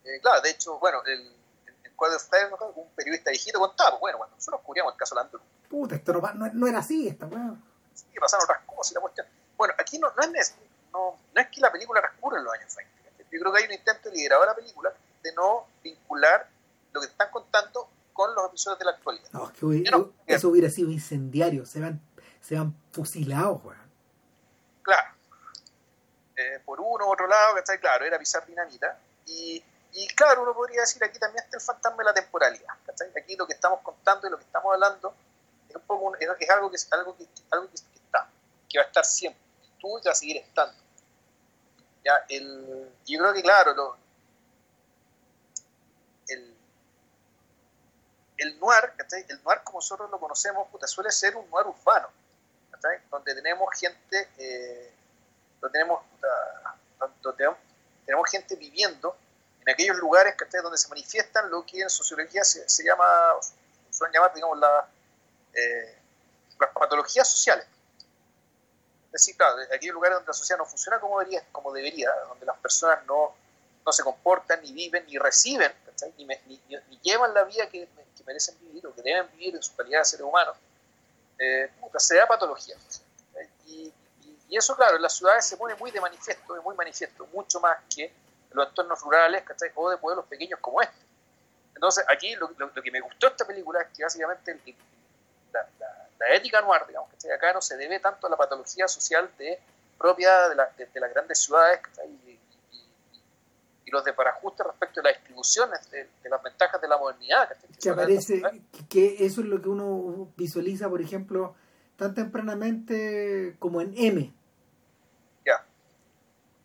Eh, claro, de hecho, bueno, el, el, cuadro de un periodista viejito contaba, bueno, cuando nosotros cubríamos el caso del Andrew. Puta, esto no, no, era así, esta weón. Sí, pasaron otras cosas y la cuestión. Bueno, aquí no, no, es, no, no es que la película transcurra en los años 20. Yo creo que hay un intento liderado de la película de no vincular lo que están contando con los episodios de la actualidad. No, es que eso hubiera sido incendiario, se van, se van fusilados, weón. Claro. Eh, por uno u otro lado, está claro, era pisar dinamita. Y, y, claro, uno podría decir aquí también está el fantasma de la temporalidad. ¿cachai? Aquí lo que estamos contando y lo que estamos hablando es, un poco es algo, que, algo, que, algo que, está, que va a estar siempre. Tú y va a seguir estando. Ya, el, yo creo que, claro, lo, el noir, el noir como nosotros lo conocemos, suele ser un noir urbano, donde tenemos gente, eh, donde tenemos, tenemos gente viviendo en aquellos lugares donde se manifiestan lo que en sociología se, llama, suelen llamar, digamos, eh, las patologías sociales. Es decir, claro, aquellos lugares donde la sociedad no funciona como debería, como debería donde las personas no, no se comportan, ni viven, ni reciben, ni, ni, llevan la vida que, merecen vivir o que deben vivir en su calidad de seres humanos, eh, se da patología. Y, y, eso, claro, en las ciudades se pone muy de manifiesto, muy manifiesto, mucho más que en los entornos rurales o de pueblos pequeños como este. Entonces, aquí lo, que me gustó de esta película es que básicamente la, ética noir, digamos, que acá no se debe tanto a la patología social de propia de, de, las grandes ciudades y, y los de parajuste respecto a las distribuciones de, las ventajas de la modernidad. Que, aparece, que eso es lo que uno visualiza, por ejemplo, tan tempranamente como en M.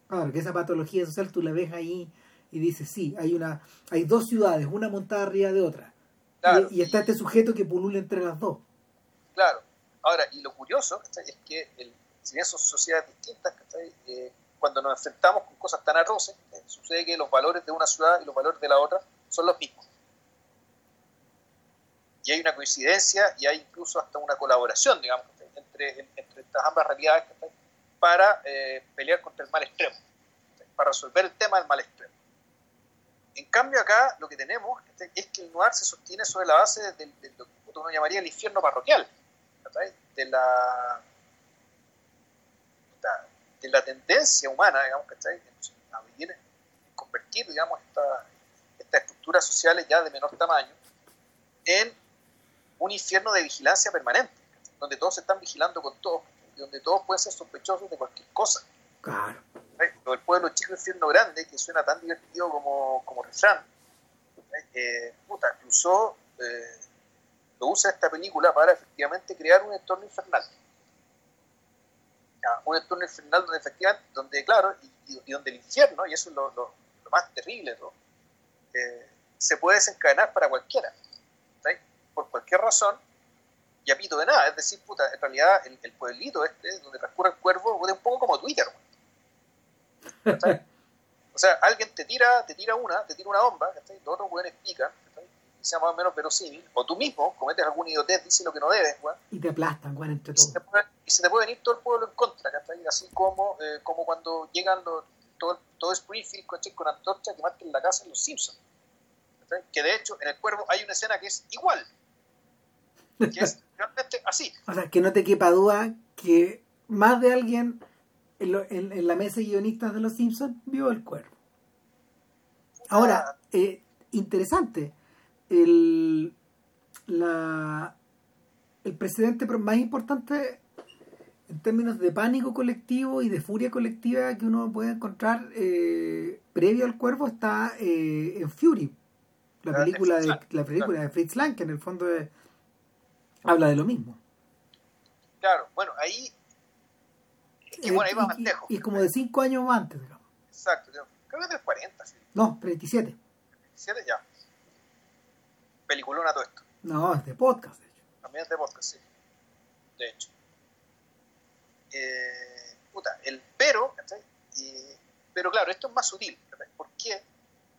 Claro, que esa patología social tú la ves ahí y dices, sí, hay una hay dos ciudades, una montada arriba de otra. y, está este sujeto que pulula entre las dos. Claro. Ahora, y lo curioso es que el, si bien son sociedades distintas, eh, cuando nos enfrentamos con cosas tan atroces, eh, sucede que los valores de una ciudad y los valores de la otra son los mismos. Y hay una coincidencia y hay incluso hasta una colaboración, digamos, entre, entre estas ambas realidades para eh, pelear contra el mal extremo, para resolver el tema del mal extremo. En cambio acá lo que tenemos es que el noir se sostiene sobre la base de, lo que uno llamaría el infierno parroquial, de la la tendencia humana, digamos, ¿cachai? A vivir, convertir, digamos, estas estructuras sociales ya de menor tamaño en un infierno de vigilancia permanente, donde todos se están vigilando con todos, donde todos pueden ser sospechosos de cualquier cosa. Claro. El pueblo chico infierno grande, que suena tan divertido como, como refrán, eh, puta, incluso eh, lo usa esta película para efectivamente crear un entorno infernal. Un entorno infernal donde efectivamente, donde claro, y, donde el infierno, y eso es lo, más terrible, eh, se puede desencadenar para cualquiera, por cualquier razón, y a pito de nada, es decir, puta, en realidad el, pueblito este, donde transcurre el cuervo, es un poco como Twitter, o sea, alguien te tira, te tira una, te tira una bomba, ¿sí? los otros pueden pican, sea más o menos verosímil, o tú mismo cometes algún idiotez, dices lo que no debes, Y te aplastan, weón, entre todos. Y se te puede venir todo el pueblo en contra, Así como, eh, como cuando llegan los, todo, todo Springfield con, con antorcha que marquen la casa en Los Simpsons. Que de hecho, en el cuervo hay una escena que es igual. Que es realmente así. O sea, que no te quepa duda que más de alguien en, en, la mesa de guionistas de Los Simpsons vio el cuervo. Ahora, eh, interesante el, la, el precedente más importante en términos de pánico colectivo y de furia colectiva que uno puede encontrar eh, previo al cuervo está eh, en Fury, la película de, la película de Fritz Lang, que en el fondo habla de lo mismo. Claro, bueno, ahí. Y, bueno, ahí va más lejos. Y es como de cinco años antes, digamos. Exacto, creo que es del 40, sí. No, 37. 37 ya. Peliculona todo esto. No, es de podcast, de hecho. También es de podcast, sí. De hecho. Eh, puta, el pero, pero claro, esto es más sutil. ¿Por qué?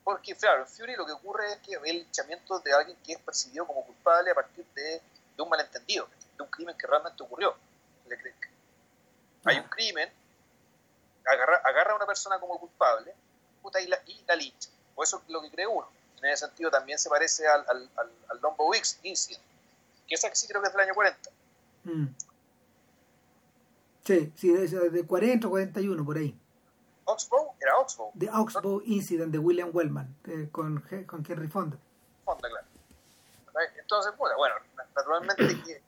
Porque, claro, en Fury lo que ocurre es que el linchamiento de alguien que es percibido como culpable a partir de, de un malentendido de un crimen que realmente ocurrió. Hay un crimen, agarra, agarra a una persona como culpable puta, y, la, y la lincha. O eso es lo que cree uno. En ese sentido también se parece al, al, al, al Dumbo Wix Incident, que esa sí creo que es del año 40. Mm. Sí, sí, de 40 o 41 por ahí. Oxbow era Oxbow. The Oxbow Incident de William Wellman, con, con Henry Fonda. Fonda, claro. Entonces, bueno, bueno naturalmente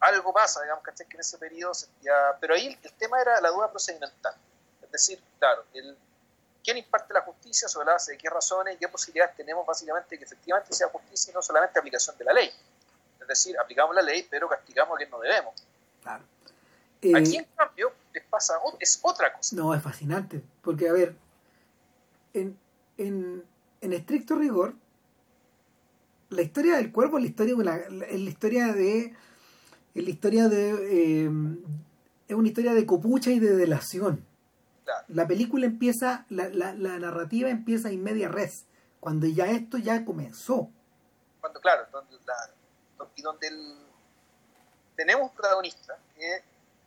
algo pasa, digamos, Que en ese periodo ya... Pero ahí el, tema era la duda procedimental. Es decir, claro, el, ¿quién imparte la justicia? ¿Sobre la base de qué razones y qué posibilidades tenemos básicamente que efectivamente sea justicia y no solamente aplicación de la ley? Es decir, aplicamos la ley, pero castigamos a quien no debemos. Claro. Aquí, eh, en cambio, les pasa, es otra cosa. No, es fascinante, porque, a ver, en, en, en estricto rigor, la historia del cuervo es la historia de, la, es la historia de es la historia de eh, es una historia de copucha y de delación. La película empieza la, la, la, narrativa empieza en media res cuando ya esto ya comenzó. Cuando claro donde y donde tenemos un protagonista que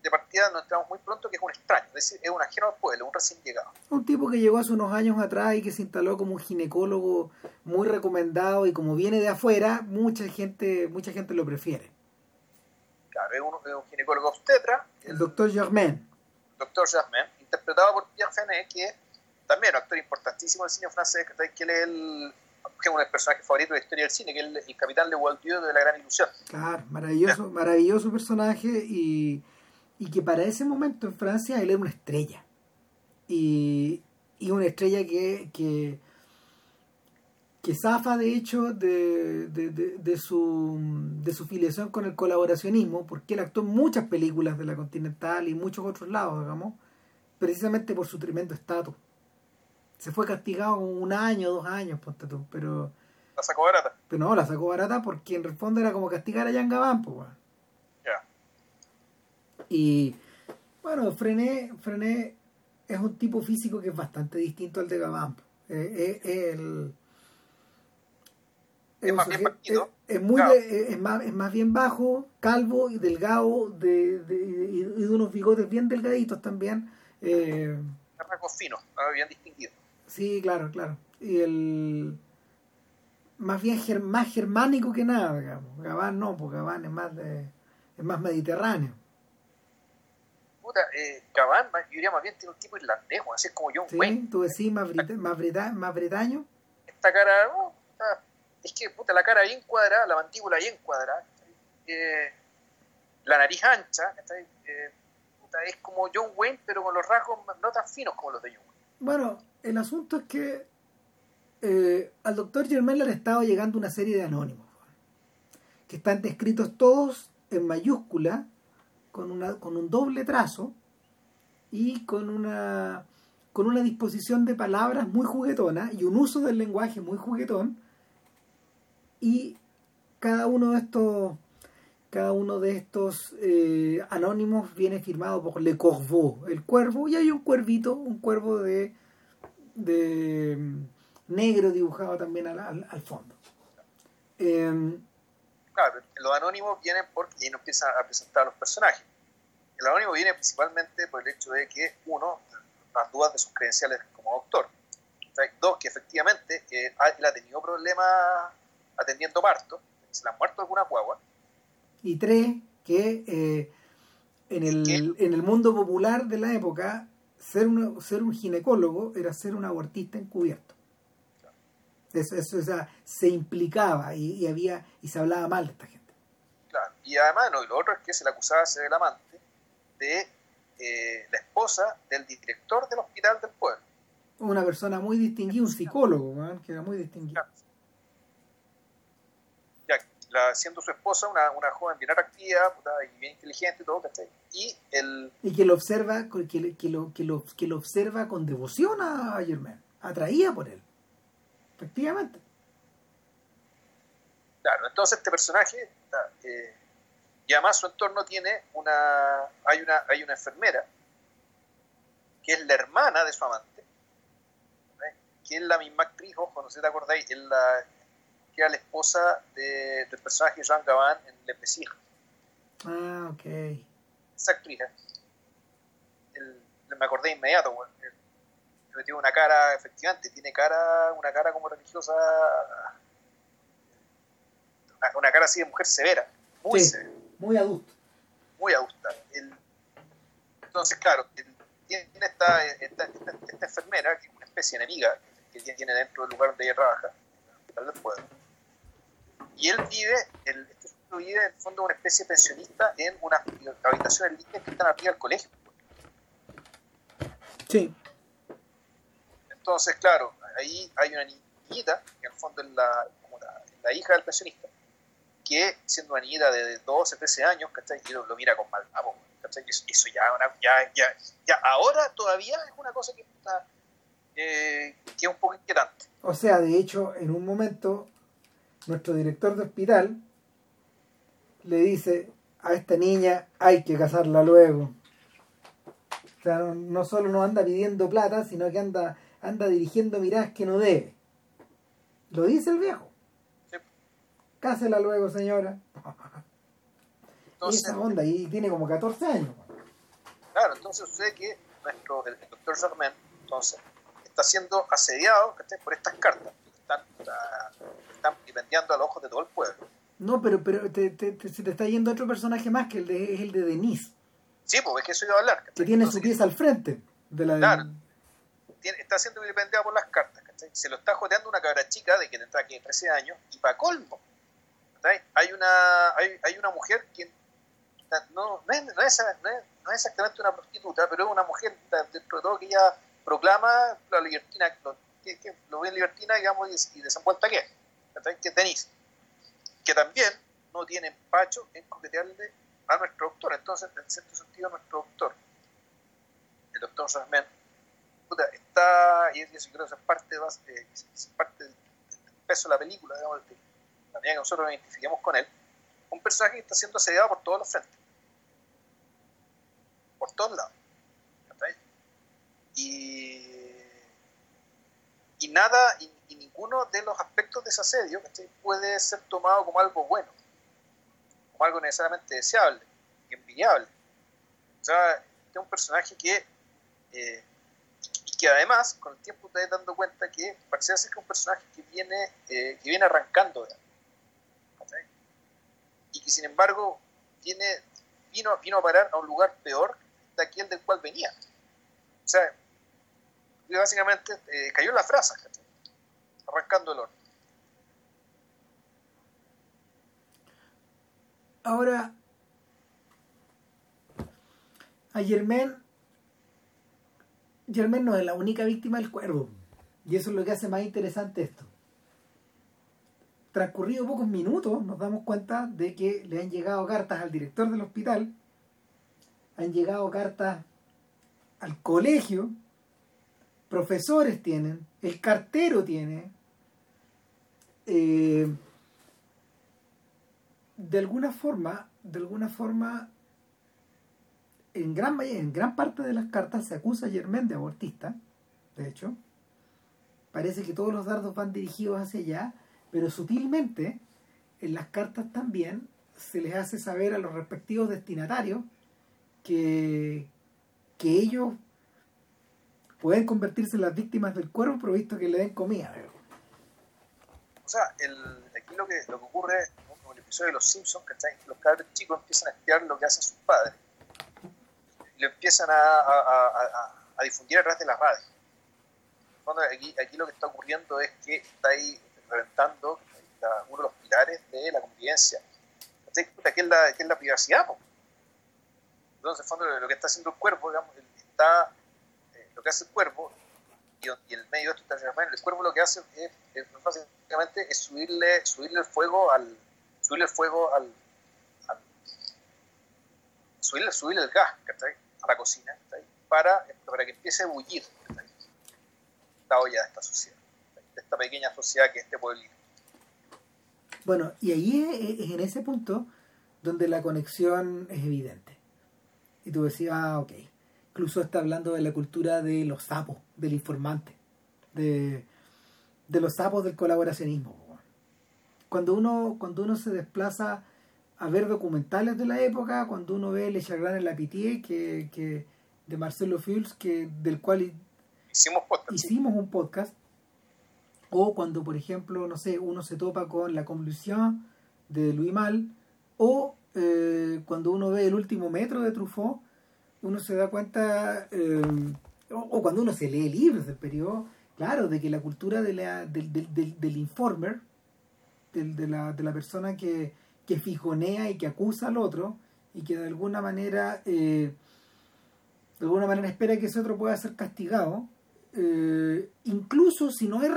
de partida nos entramos muy pronto que es un extraño, es decir, es un ajeno al pueblo, un recién llegado. Un tipo que llegó hace unos años atrás y que se instaló como un ginecólogo muy recomendado y como viene de afuera, mucha gente, mucha gente lo prefiere. Claro, es un, ginecólogo obstetra. El, doctor Germain. Doctor Germain, interpretado por Pierre Fenet, que también un actor importantísimo del cine francés, que es el que es uno de los personajes favoritos de la historia del cine, que es el, capitán de Walt Dieu de La Gran Ilusión. Claro, maravilloso, maravilloso personaje y, y que para ese momento en Francia él era una estrella. Y, y una estrella que, que, que zafa de hecho de, de, de, su, de su filiación con el colaboracionismo, porque él actuó en muchas películas de la Continental y muchos otros lados, digamos, precisamente por su tremendo estatus. Se fue castigado un año, dos años, ponte tú, pero... La sacó barata. Pero no, la sacó barata porque en el fondo era como castigar a Jan Gabán, pues, y bueno, Frené, Frené es un tipo físico que es bastante distinto al de Gabán. Eh, eh, el, es, más bien es, muy es, más, es más bien bajo, calvo y delgado, de, de, y de unos bigotes bien delgaditos también. Eh, rasgos finos, bien distinguido. Sí, claro, claro. Y el más bien más germánico que nada, digamos. Gabán no, porque Gabán es más de, es más mediterráneo puta, eh, yo diría más bien tiene un tipo irlandés, así es como John sí, Wayne. tú decís más, más, más bretaño. Esta cara, no, es que puta, la cara bien cuadrada, la mandíbula bien cuadrada, eh, la nariz ancha, eh, puta, es como John Wayne, pero con los rasgos no tan finos como los de John Wayne. Bueno, el asunto es que eh, al doctor Germán le estado llegando una serie de anónimos, que están descritos todos en mayúscula con, una, con un doble trazo y con una, con una disposición de palabras muy juguetona y un uso del lenguaje muy juguetón y cada uno de estos cada uno de estos eh, anónimos viene firmado por Le Corbeau, el cuervo, y hay un cuervito, un cuervo de, de mm, negro dibujado también al, fondo. Eh, claro, los anónimos vienen porque ya no empiezan a presentar a los personajes. El anónimo viene principalmente por el hecho de que, uno, las dudas de sus credenciales como doctor. Dos, que efectivamente eh, él ha tenido problemas atendiendo parto, se le ha muerto alguna guagua. Y tres, que eh, en, el, en el mundo popular de la época, ser, ser un ginecólogo era ser un abortista encubierto. Eso, eso, o sea, se implicaba y, había y se hablaba mal de esta gente. Claro. Y además, no, y lo otro es que se le acusaba de ser el amante de eh, la esposa del director del hospital del pueblo. Una persona muy distinguida, un psicólogo, que era muy distinguido. Ya, la, siendo su esposa una, una joven bien atractiva y bien inteligente y todo, Y, el, y que lo observa, que, que, lo, que, lo, que lo observa con devoción a Germain, atraía por él, efectivamente. Claro, entonces este personaje, eh, y además su entorno tiene una, hay una, hay una enfermera, que es la hermana de su amante, que es la misma actriz, ojo, no sé si te acordáis, es la, que era la esposa de, del personaje Jean Gabin en Le Pesir. Ah, ok. Esa actriz, ¿eh? el, me acordé inmediato, bueno, tiene una cara, efectivamente, tiene cara, una cara como religiosa, una cara así de mujer severa, muy severa. Muy adulta. Muy adulta. entonces, claro, tiene esta, esta, esta, enfermera, que es una especie enemiga, que tiene dentro del lugar donde ella trabaja, del pueblo. Y él vive, el, este vive en el fondo una especie de pensionista en unas habitaciones limpias que están arriba del colegio. Sí. Entonces, claro, ahí hay una niñita, que en el fondo es la, como la hija del pensionista, que siendo una niña de 12, 13 años, ¿cachai? Y lo, mira con mal ¿cachai? Eso ya, ya, ya, ya, ahora todavía es una cosa que está, eh, que es un poco inquietante. O sea, de hecho, en un momento, nuestro director de hospital le dice a esta niña, hay que casarla luego. O sea, no, solo no anda pidiendo plata, sino que anda, anda dirigiendo miradas que no debe. Lo dice el viejo. Cásela luego, señora. Entonces, esa onda, y tiene como 14 años. Claro, entonces sucede que nuestro, el, doctor Germain, entonces, está siendo asediado por estas cartas. Están, están a los ojos de todo el pueblo. No, pero, pero te, te, se te está yendo otro personaje más que el de, es el de Denise. Sí, pues es que eso iba a hablar. Que tiene su pieza al frente. De la claro. Está siendo vilipendiado por las cartas. Se lo está jodeando una cabra chica de que tendrá aquí 13 años y para colmo hay una, hay, hay una mujer que no, no, es, no, es, exactamente una prostituta, pero es una mujer dentro de todo que ella proclama la libertina, lo, que, que bien libertina, digamos, y, desenvuelta que es, que es Denise, que también no tiene empacho en coquetearle a nuestro doctor. Entonces, en cierto sentido, nuestro doctor, el doctor Sarmen, está, y eso creo que es parte, de, es parte del peso de la película, digamos, que nosotros nos identifiquemos con él, un personaje que está siendo asediado por todos los frentes. Por todos lados. Y, y nada, y, ninguno de los aspectos de ese asedio puede ser tomado como algo bueno, como algo necesariamente deseable envidiable. O sea, este es un personaje que, eh, que además, con el tiempo te das dando cuenta que que es un personaje que viene, eh, que viene arrancando de y que sin embargo viene, vino, vino a parar a un lugar peor de aquel del cual venía. O sea, básicamente eh, cayó en la frase, arrancando el horno. Ahora, a Germán no es la única víctima del cuervo. Y eso es lo que hace más interesante esto transcurrido pocos minutos, nos damos cuenta de que le han llegado cartas al director del hospital, han llegado cartas al colegio, profesores tienen, el cartero tiene. Eh, de alguna forma, de alguna forma, en gran, en gran parte de las cartas se acusa a Germán de abortista, de hecho. Parece que todos los dardos van dirigidos hacia allá pero sutilmente en las cartas también se les hace saber a los respectivos destinatarios que, que ellos pueden convertirse en las víctimas del cuervo provisto que le den comida. O sea, el, aquí lo que, lo que ocurre en el episodio de Los Simpsons, que los cabros chicos empiezan a espiar lo que hacen sus padres lo empiezan a, a, a, difundir a través de las radios. Aquí, aquí lo que está ocurriendo es que está ahí reventando uno de los pilares de la convivencia. ¿Qué es la, es la privacidad? Entonces, en fondo, lo que está haciendo el cuervo, digamos, está, eh, lo que hace el cuervo, y, en el medio de esto está el cuervo lo que hace es, básicamente es subirle, subirle el fuego al, subirle el fuego al, subirle, subirle el gas a la cocina para, para que empiece a bullir la olla de esta sociedad, de esta pequeña sociedad que es este pueblito. Bueno, y ahí es, en ese punto donde la conexión es evidente. Y tú decías, ah, ok. Incluso está hablando de la cultura de los sapos, del informante, de, de los sapos del colaboracionismo. Cuando uno, cuando uno se desplaza a ver documentales de la época, cuando uno ve Le Chagrin en la Pitié, que, que, de Marcelo Fields, que, del cual hicimos, hicimos un podcast, o cuando, por ejemplo, no sé, uno se topa con La Convulsión de Louis Mal, o eh, cuando uno ve El último metro de Truffaut, uno se da cuenta, eh, o, cuando uno se lee libros del periodo, claro, de que la cultura de la, del, del, del, informer, de, la, de la persona que, que fijonea y que acusa al otro, y que de alguna manera, eh, de alguna manera espera que ese otro pueda ser castigado, eh, incluso si no hay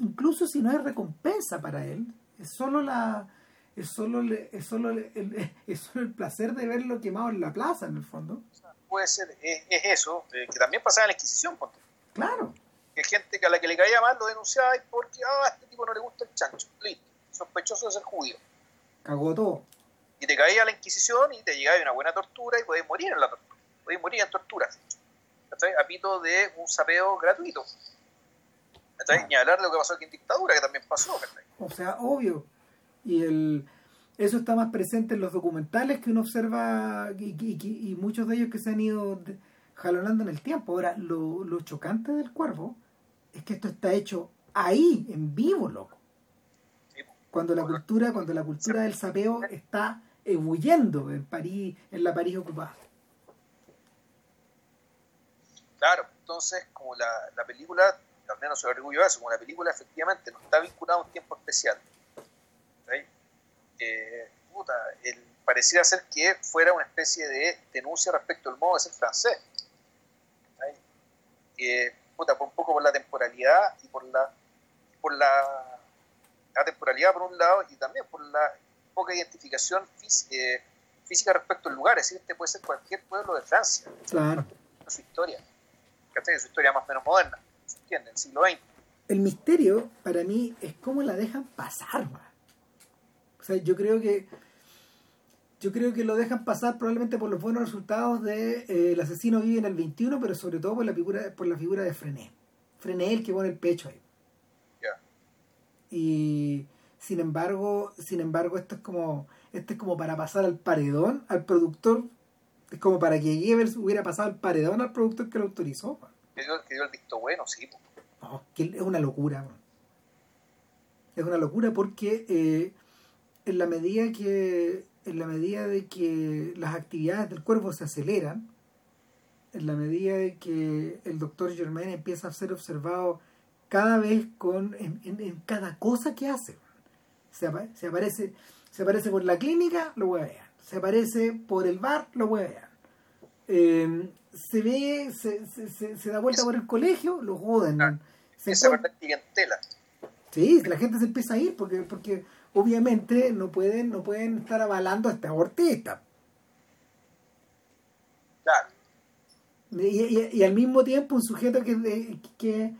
incluso si no hay recompensa para él es solo la es solo es solo el, es solo el placer de verlo quemado en la plaza en el fondo. Puede ser es, eso eh, que también pasaba en la Inquisición claro. Que gente que a la que le caía mal lo denunciaba y porque ah, a este tipo no le gusta el chancho listo sospechoso de ser judío cagó todo y te caía a la Inquisición y te llegaba una buena tortura y podés morir en la tortura podés morir en torturas a pito de un sapeo gratuito. Ni hablar de lo que pasó aquí en dictadura, que también pasó. O sea, obvio. Y el eso está más presente en los documentales que uno observa y, muchos de ellos que se han ido jalonando en el tiempo. Ahora, lo, lo, chocante del cuervo es que esto está hecho ahí, en vivo, loco. Cuando la cultura, cuando la cultura del sapeo está ebulliendo en París, en la París ocupada. Claro, entonces, como la, la película, al menos soy orgullo de eso, como la película efectivamente no está vinculada a un tiempo especial, eh, puta, el, pareciera ser que fuera una especie de denuncia respecto al modo de ser francés. Eh, puta, por un poco por la temporalidad y por la, por la, la temporalidad por un lado y también por la poca identificación eh, física respecto al lugar. Es decir, este puede ser cualquier pueblo de Francia. Claro. Su historia. ¿cachai? Su historia más o menos moderna, ¿se entiende? El siglo XX. El misterio, para mí, es cómo la dejan pasar, O sea, yo creo que yo creo que lo dejan pasar probablemente por los buenos resultados de eh, El asesino vive en el 21, pero sobre todo por la figura, por la figura de Frené. Frené el que pone el pecho ahí. Y sin embargo, sin embargo, esto es como esto es como para pasar al paredón al productor es como para que Goebbels hubiera pasado el paredón al productor que lo autorizó. Que dio, el visto bueno, sí. No, que es una locura. Es una locura porque eh, en la medida que en la medida de que las actividades del cuerpo se aceleran, en la medida de que el doctor Germain empieza a ser observado cada vez con en, en, cada cosa que hace. Se, se, aparece se aparece por la clínica, lo ver se aparece por el bar, lo huevean. Eh, se ve, se, se, se, da vuelta por el colegio, lo joden. Ah, se esa clientela. Sí, la gente se empieza a ir porque, porque obviamente no pueden, no pueden estar avalando a este abortista. Claro. Y, y, al mismo tiempo un sujeto que, que,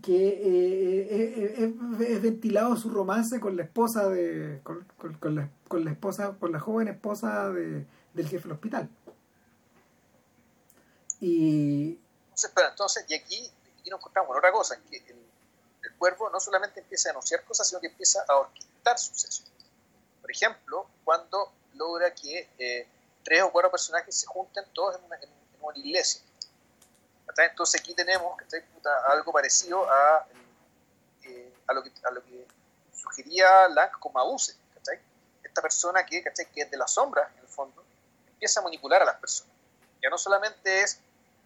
que eh, eh, eh, es ventilado su romance con la esposa de con, con, la, con la esposa con la joven esposa de, del jefe del hospital. Y entonces, pero entonces y aquí, aquí nos encontramos con otra cosa que el, el, cuervo no solamente empieza a anunciar cosas sino que empieza a orquestar sucesos. Por ejemplo cuando logra que tres o cuatro personajes se junten todos en una, en una iglesia entonces aquí tenemos algo parecido a, eh, a, lo que, a lo que sugería Lang con Mabuse. Esta persona que, que es de la sombra, en el fondo, empieza a manipular a las personas. Ya no solamente es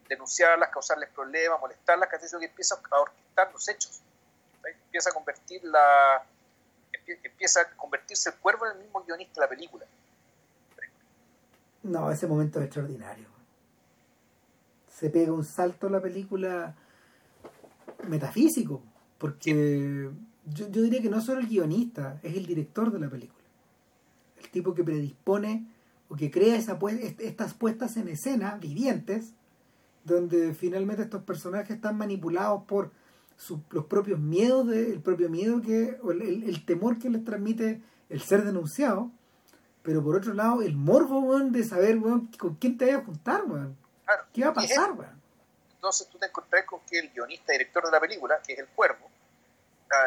denunciarlas, causarles problemas, molestarlas, sino que empieza a orquestar los hechos. Empieza a convertir la, empieza a convertirse el cuervo en el mismo guionista de la película. No, ese momento es extraordinario. Se pega un salto a la película metafísico, porque yo, yo diría que no solo el guionista, es el director de la película. El tipo que predispone o que crea esa, estas puestas en escena vivientes, donde finalmente estos personajes están manipulados por los propios miedos, de, el propio miedo que, o el, temor que les transmite el ser denunciado, pero por otro lado el morbo de saber con quién te vas a juntar, ¿qué va a pasar? Entonces tú te encontrás con que el guionista director de la película, que es el cuervo,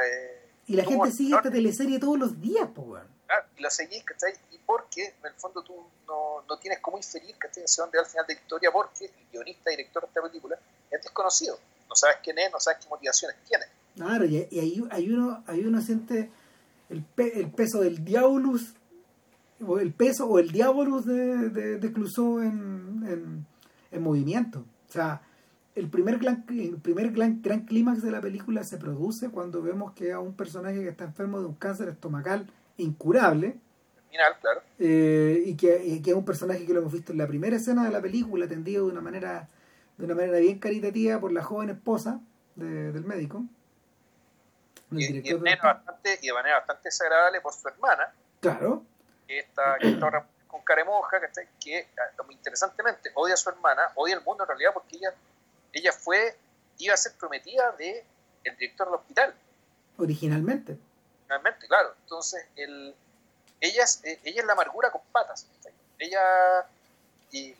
eh, y la gente sigue esta teleserie todos los días, pues, y la seguís, ¿cachai? Y porque en el fondo tú no, no tienes cómo inferir, ¿cachai? Hacia dónde va al final de la historia, porque el guionista director de esta película es desconocido no sabes quién es, no sabes qué motivaciones tiene. Claro, y, ahí, hay uno, hay uno siente el, el peso del diabolus, o el peso o el diabolus de, de, de Clouseau en, en, movimiento. O sea, el primer, gran, el primer gran, gran clímax de la película se produce cuando vemos que a un personaje que está enfermo de un cáncer estomacal incurable, Terminal, claro. Eh, y, que, y que es un personaje que lo hemos visto en la primera escena de la película, atendido de una manera de una manera bien caritativa por la joven esposa del médico. Y, de manera bastante, y de manera bastante desagradable por su hermana. Claro. Que está, que está con caremoja, que, que interesantemente odia a su hermana, odia al mundo en realidad porque ella, ella fue, iba a ser prometida de el director del hospital. Originalmente. Originalmente, claro. Entonces, el, ella, es, eh, ella es la amargura con patas. Ella, y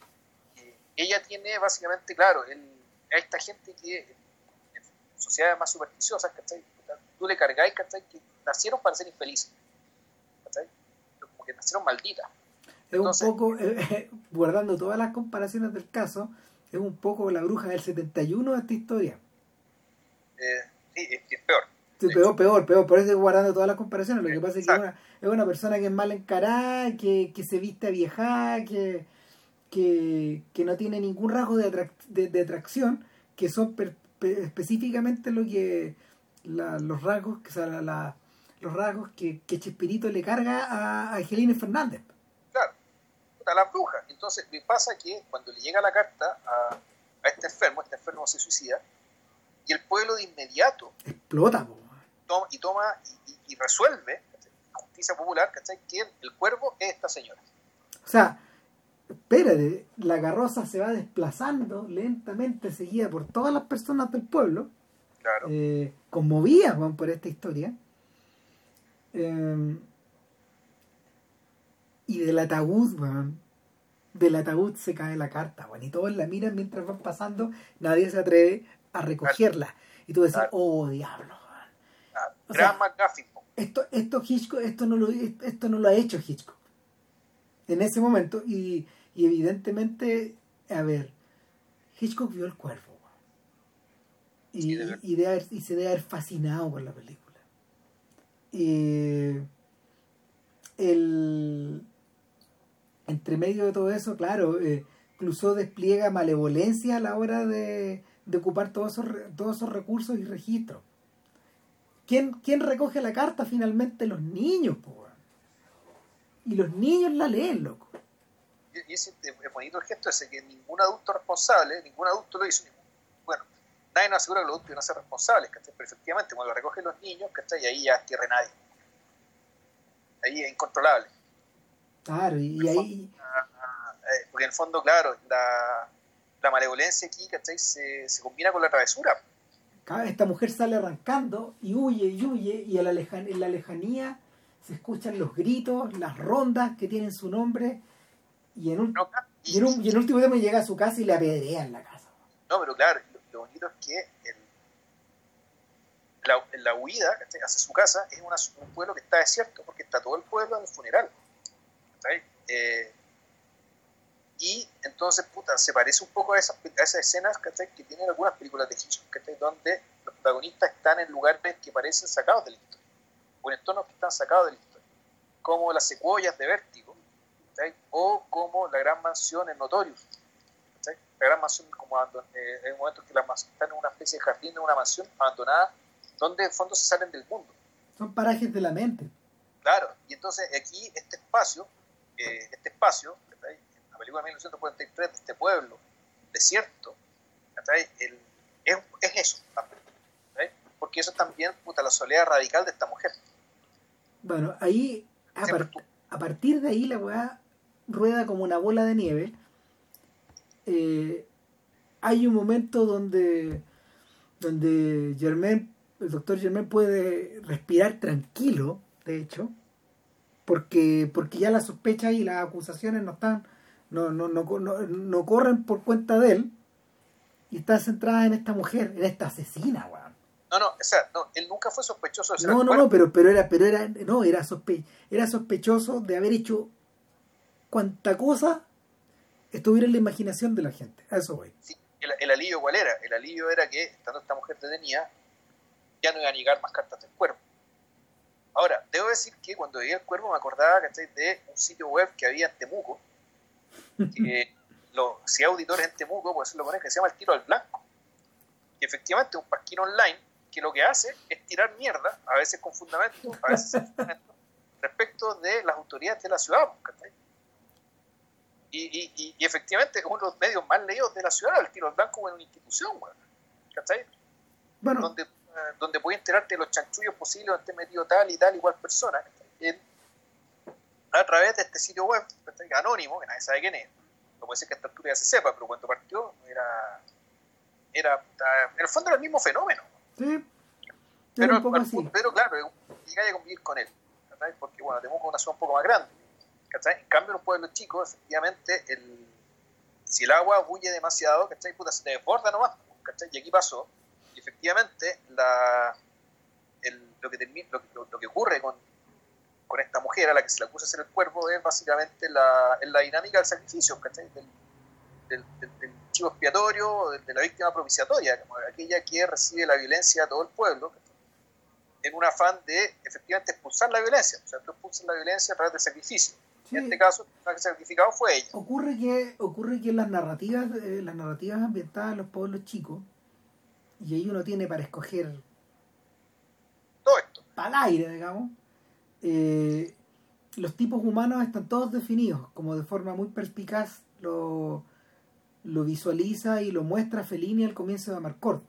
ella tiene básicamente, claro, a esta gente que en sociedades más supersticiosas, ¿cachai? Tú le cargáis, ¿cachai? Que nacieron para ser infelices, ¿cachai? Como que nacieron malditas. Es un poco, eh, guardando todas las comparaciones del caso, es un poco la bruja del 71 de esta historia. Eh, sí, es, peor. peor, peor, peor. Por eso guardando todas las comparaciones. Lo que pasa es que es una, es una, persona que es mal encarada, que, que se viste a vieja, que, que, no tiene ningún rasgo de, de, atracción, que son específicamente lo que los rasgos, que, la, los rasgos que, que Chespirito le carga a, Angelina Fernández. Claro, a la bruja. Entonces, me pasa que cuando le llega la carta a, a este enfermo, este enfermo se suicida, y el pueblo de inmediato explota y toma y, resuelve justicia popular que el cuervo es esta señora. O sea, espérate, la carroza se va desplazando lentamente, seguida por todas las personas del pueblo, claro. eh, conmovidas por esta historia. Em, y del ataúd, del ataúd se cae la carta, y todos la miran mientras van pasando, nadie se atreve a recogerla. Y tú decís, oh diablo, esto, esto Hitchcock, esto no lo, esto no lo ha hecho Hitchcock en ese momento y y evidentemente, a ver, Hitchcock vio el cuervo. Y, y, se debe haber fascinado con la película. Y el, entre medio de todo eso, claro, eh, despliega malevolencia a la hora de, ocupar todos esos, todos esos recursos y registros. ¿Quién, ¿Quién recoge la carta finalmente? Los niños, Y los niños la leen, loco y es, bonito el gesto ese, que ningún adulto responsable, ningún adulto lo hizo, bueno, nadie nos asegura que los adultos no ser responsables, ¿cachai? Pero efectivamente, cuando lo recogen los niños, ¿cachai? Y ahí ya tierra nadie. Ahí es incontrolable. Claro, y, ahí... Eh, porque en el fondo, claro, la, la malevolencia aquí, ¿cachai? Se, se combina con la travesura. Esta mujer sale arrancando y huye y huye, y a la en la lejanía se escuchan los gritos, las rondas que tienen su nombre y en un, y en, un, y en último tiempo llega a su casa y le apedrea la casa. No, pero claro, lo, bonito es que el, la, la, huida hacia su casa es una, un pueblo que está desierto porque está todo el pueblo en el funeral. Eh, y entonces, puta, se parece un poco a esas, a esas escenas que tienen algunas películas de Hitchcock, donde los protagonistas están en lugares que parecen sacados de la historia, o en entornos que están sacados de la historia, como las secuoyas de Vértigo, o como la gran mansión en Notorious. La gran mansión, como eh, en un momento que la mansión está en una especie de jardín de una mansión abandonada, donde en fondo se salen del mundo. Son parajes de la mente. Claro, y entonces aquí este espacio, eh, este espacio, película de 1943 de este pueblo desierto, el, es, es, eso porque eso es también puta, la soledad radical de esta mujer. Bueno, ahí, a, a partir de ahí la weá rueda como una bola de nieve. Eh, hay un momento donde, donde Germain, el doctor Germain puede respirar tranquilo, de hecho, porque, porque ya las sospechas y las acusaciones no están, no, no, no, no, corren por cuenta de él, y está centrada en esta mujer, en esta asesina, weón. No, no, o sea, no, él nunca fue sospechoso de ser No, no, no, pero, pero era, pero era, no, era, sospe, era sospechoso de haber hecho cuanta cosa estuviera en la imaginación de la gente. A eso voy. Sí, el, alivio cuál era? El alivio era que, estando esta mujer detenida, ya no iba a llegar más cartas del cuervo. Ahora, debo decir que cuando veía el cuervo me acordaba, ¿cachai? De un sitio web que había en Temuco, que los, si hay auditores en Temuco, pues lo ponen que se llama El Tiro al Blanco. Que efectivamente es un pasquín online que lo que hace es tirar mierda, a veces con fundamento, a veces sin fundamento, respecto de las autoridades de la ciudad, ¿cachai? Y, y, y, efectivamente es uno de los medios más leídos de la ciudad, el tiro blanco en una institución, ¿cachai? Bueno. Donde, donde puedes enterarte de los chanchullos posibles donde esté metido tal y tal igual persona, a través de este sitio web, anónimo, que nadie sabe quién es. No puede ser que a esta altura ya se sepa, pero cuando partió era, era, en el fondo era el mismo fenómeno. Sí. Pero, pero claro, llega a convivir con él, porque bueno, tenemos una zona un poco más grande ¿cachai? En cambio, en los pueblos chicos, efectivamente, el, si el agua bulle demasiado, ¿cachai? Puta, se te desborda nomás, ¿cachai? Y aquí pasó, efectivamente, la, el, lo, que lo, lo, que ocurre con, con esta mujer a la que se le acusa de ser el cuerpo es básicamente la, la dinámica del sacrificio, ¿cachai? Del, del, del, chivo expiatorio, de, la víctima propiciatoria, como aquella que recibe la violencia de todo el pueblo, en un afán de efectivamente expulsar la violencia. O sea, tú expulsas la violencia a través del sacrificio. En este caso, el certificado fue ella. Ocurre que, ocurre que las narrativas, eh, las narrativas ambientadas en los pueblos chicos, y ahí uno tiene para escoger todo esto. Para el aire, digamos. Eh, los tipos humanos están todos definidos, como de forma muy perspicaz lo, lo visualiza y lo muestra Fellini al comienzo de Amarcord.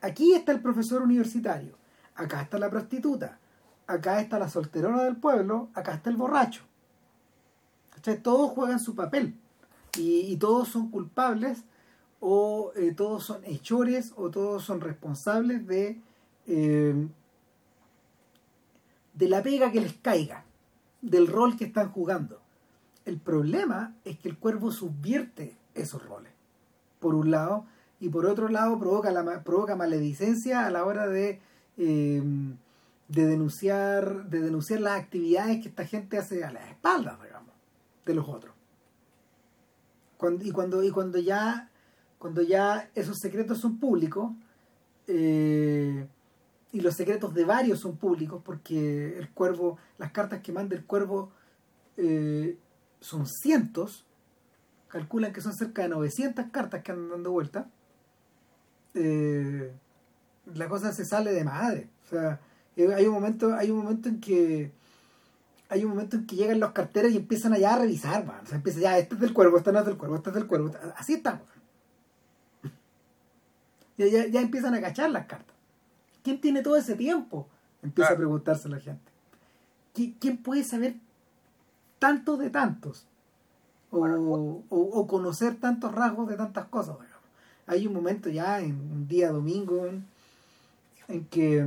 Aquí está el profesor universitario, acá está la prostituta, acá está la solterona del pueblo, acá está el borracho todos juegan su papel y, todos son culpables o eh, todos son hechores o todos son responsables de, eh, de la pega que les caiga, del rol que están jugando. El problema es que el cuervo subvierte esos roles, por un lado, y por otro lado provoca, la, provoca maledicencia a la hora de, eh, de, denunciar, de denunciar las actividades que esta gente hace a las espaldas de los otros. Y, cuando, y cuando ya cuando ya esos secretos son públicos eh, y los secretos de varios son públicos porque el cuervo las cartas que manda el cuervo eh, son cientos calculan que son cerca de 900 cartas que andan dando vuelta eh, la cosa se sale de madre o sea hay un momento hay un momento en que hay un momento en que llegan los carteros y empiezan allá a revisar, O sea, empieza ya, este es del cuervo, este no es del cuervo, este es del cuervo. Así estamos. Ya, ya, empiezan a cachar las cartas. ¿Quién tiene todo ese tiempo? Empieza a preguntarse la gente. ¿Quién puede saber tantos de tantos? O, conocer tantos rasgos de tantas cosas. Hay un momento ya, en un día domingo, en que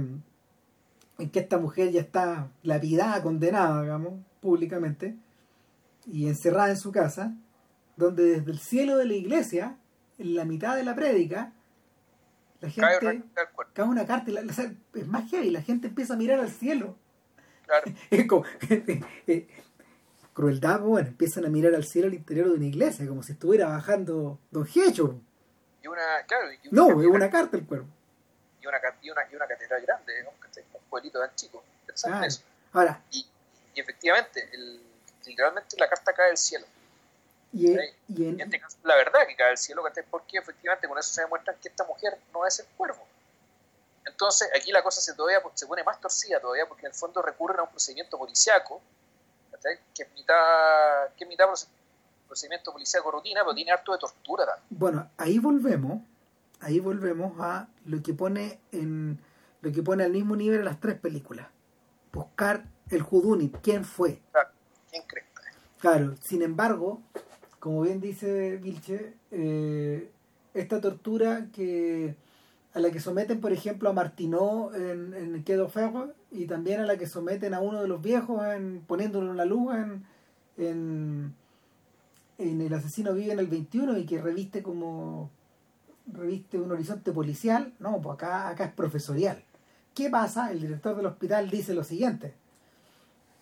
en que esta mujer ya está lapidada, condenada, digamos, públicamente, y encerrada en su casa, donde desde el cielo de la iglesia, en la mitad de la prédica, la gente cae, una carta, y es más y la gente empieza a mirar al cielo. Claro. es como, eh, crueldad, bueno, empiezan a mirar al cielo al interior de una iglesia, como si estuviera bajando Don Hecho. Y una, claro, no, es una carta el cuerpo. Y una, y una, y una catedral grande, ¿no? pueblito tan chico. eso. Ahora. Y, efectivamente, el, literalmente la carta cae del cielo. Y, en, este caso, la verdad que cae del cielo, porque efectivamente con eso se demuestra que esta mujer no es el cuervo. Entonces, aquí la cosa se, todavía, se pone más torcida todavía, porque en el fondo recurren a un procedimiento policiaco, que es mitad, que es mitad procedimiento policíaco rutina, pero tiene harto de tortura. Bueno, ahí volvemos, ahí volvemos a lo que pone en lo que pone al mismo nivel las tres películas. Buscar el Judunit, quién fue. Claro, ¿quién cree? Claro, sin embargo, como bien dice Vilche, eh, esta tortura que a la que someten, por ejemplo, a Martinó en, en Quedo Ferro y también a la que someten a uno de los viejos en, poniéndolo en la luz en, en, en El asesino vive en el 21 y que reviste como reviste un horizonte policial, no, pues acá, acá es profesorial. ¿Qué pasa? El director del hospital dice lo siguiente.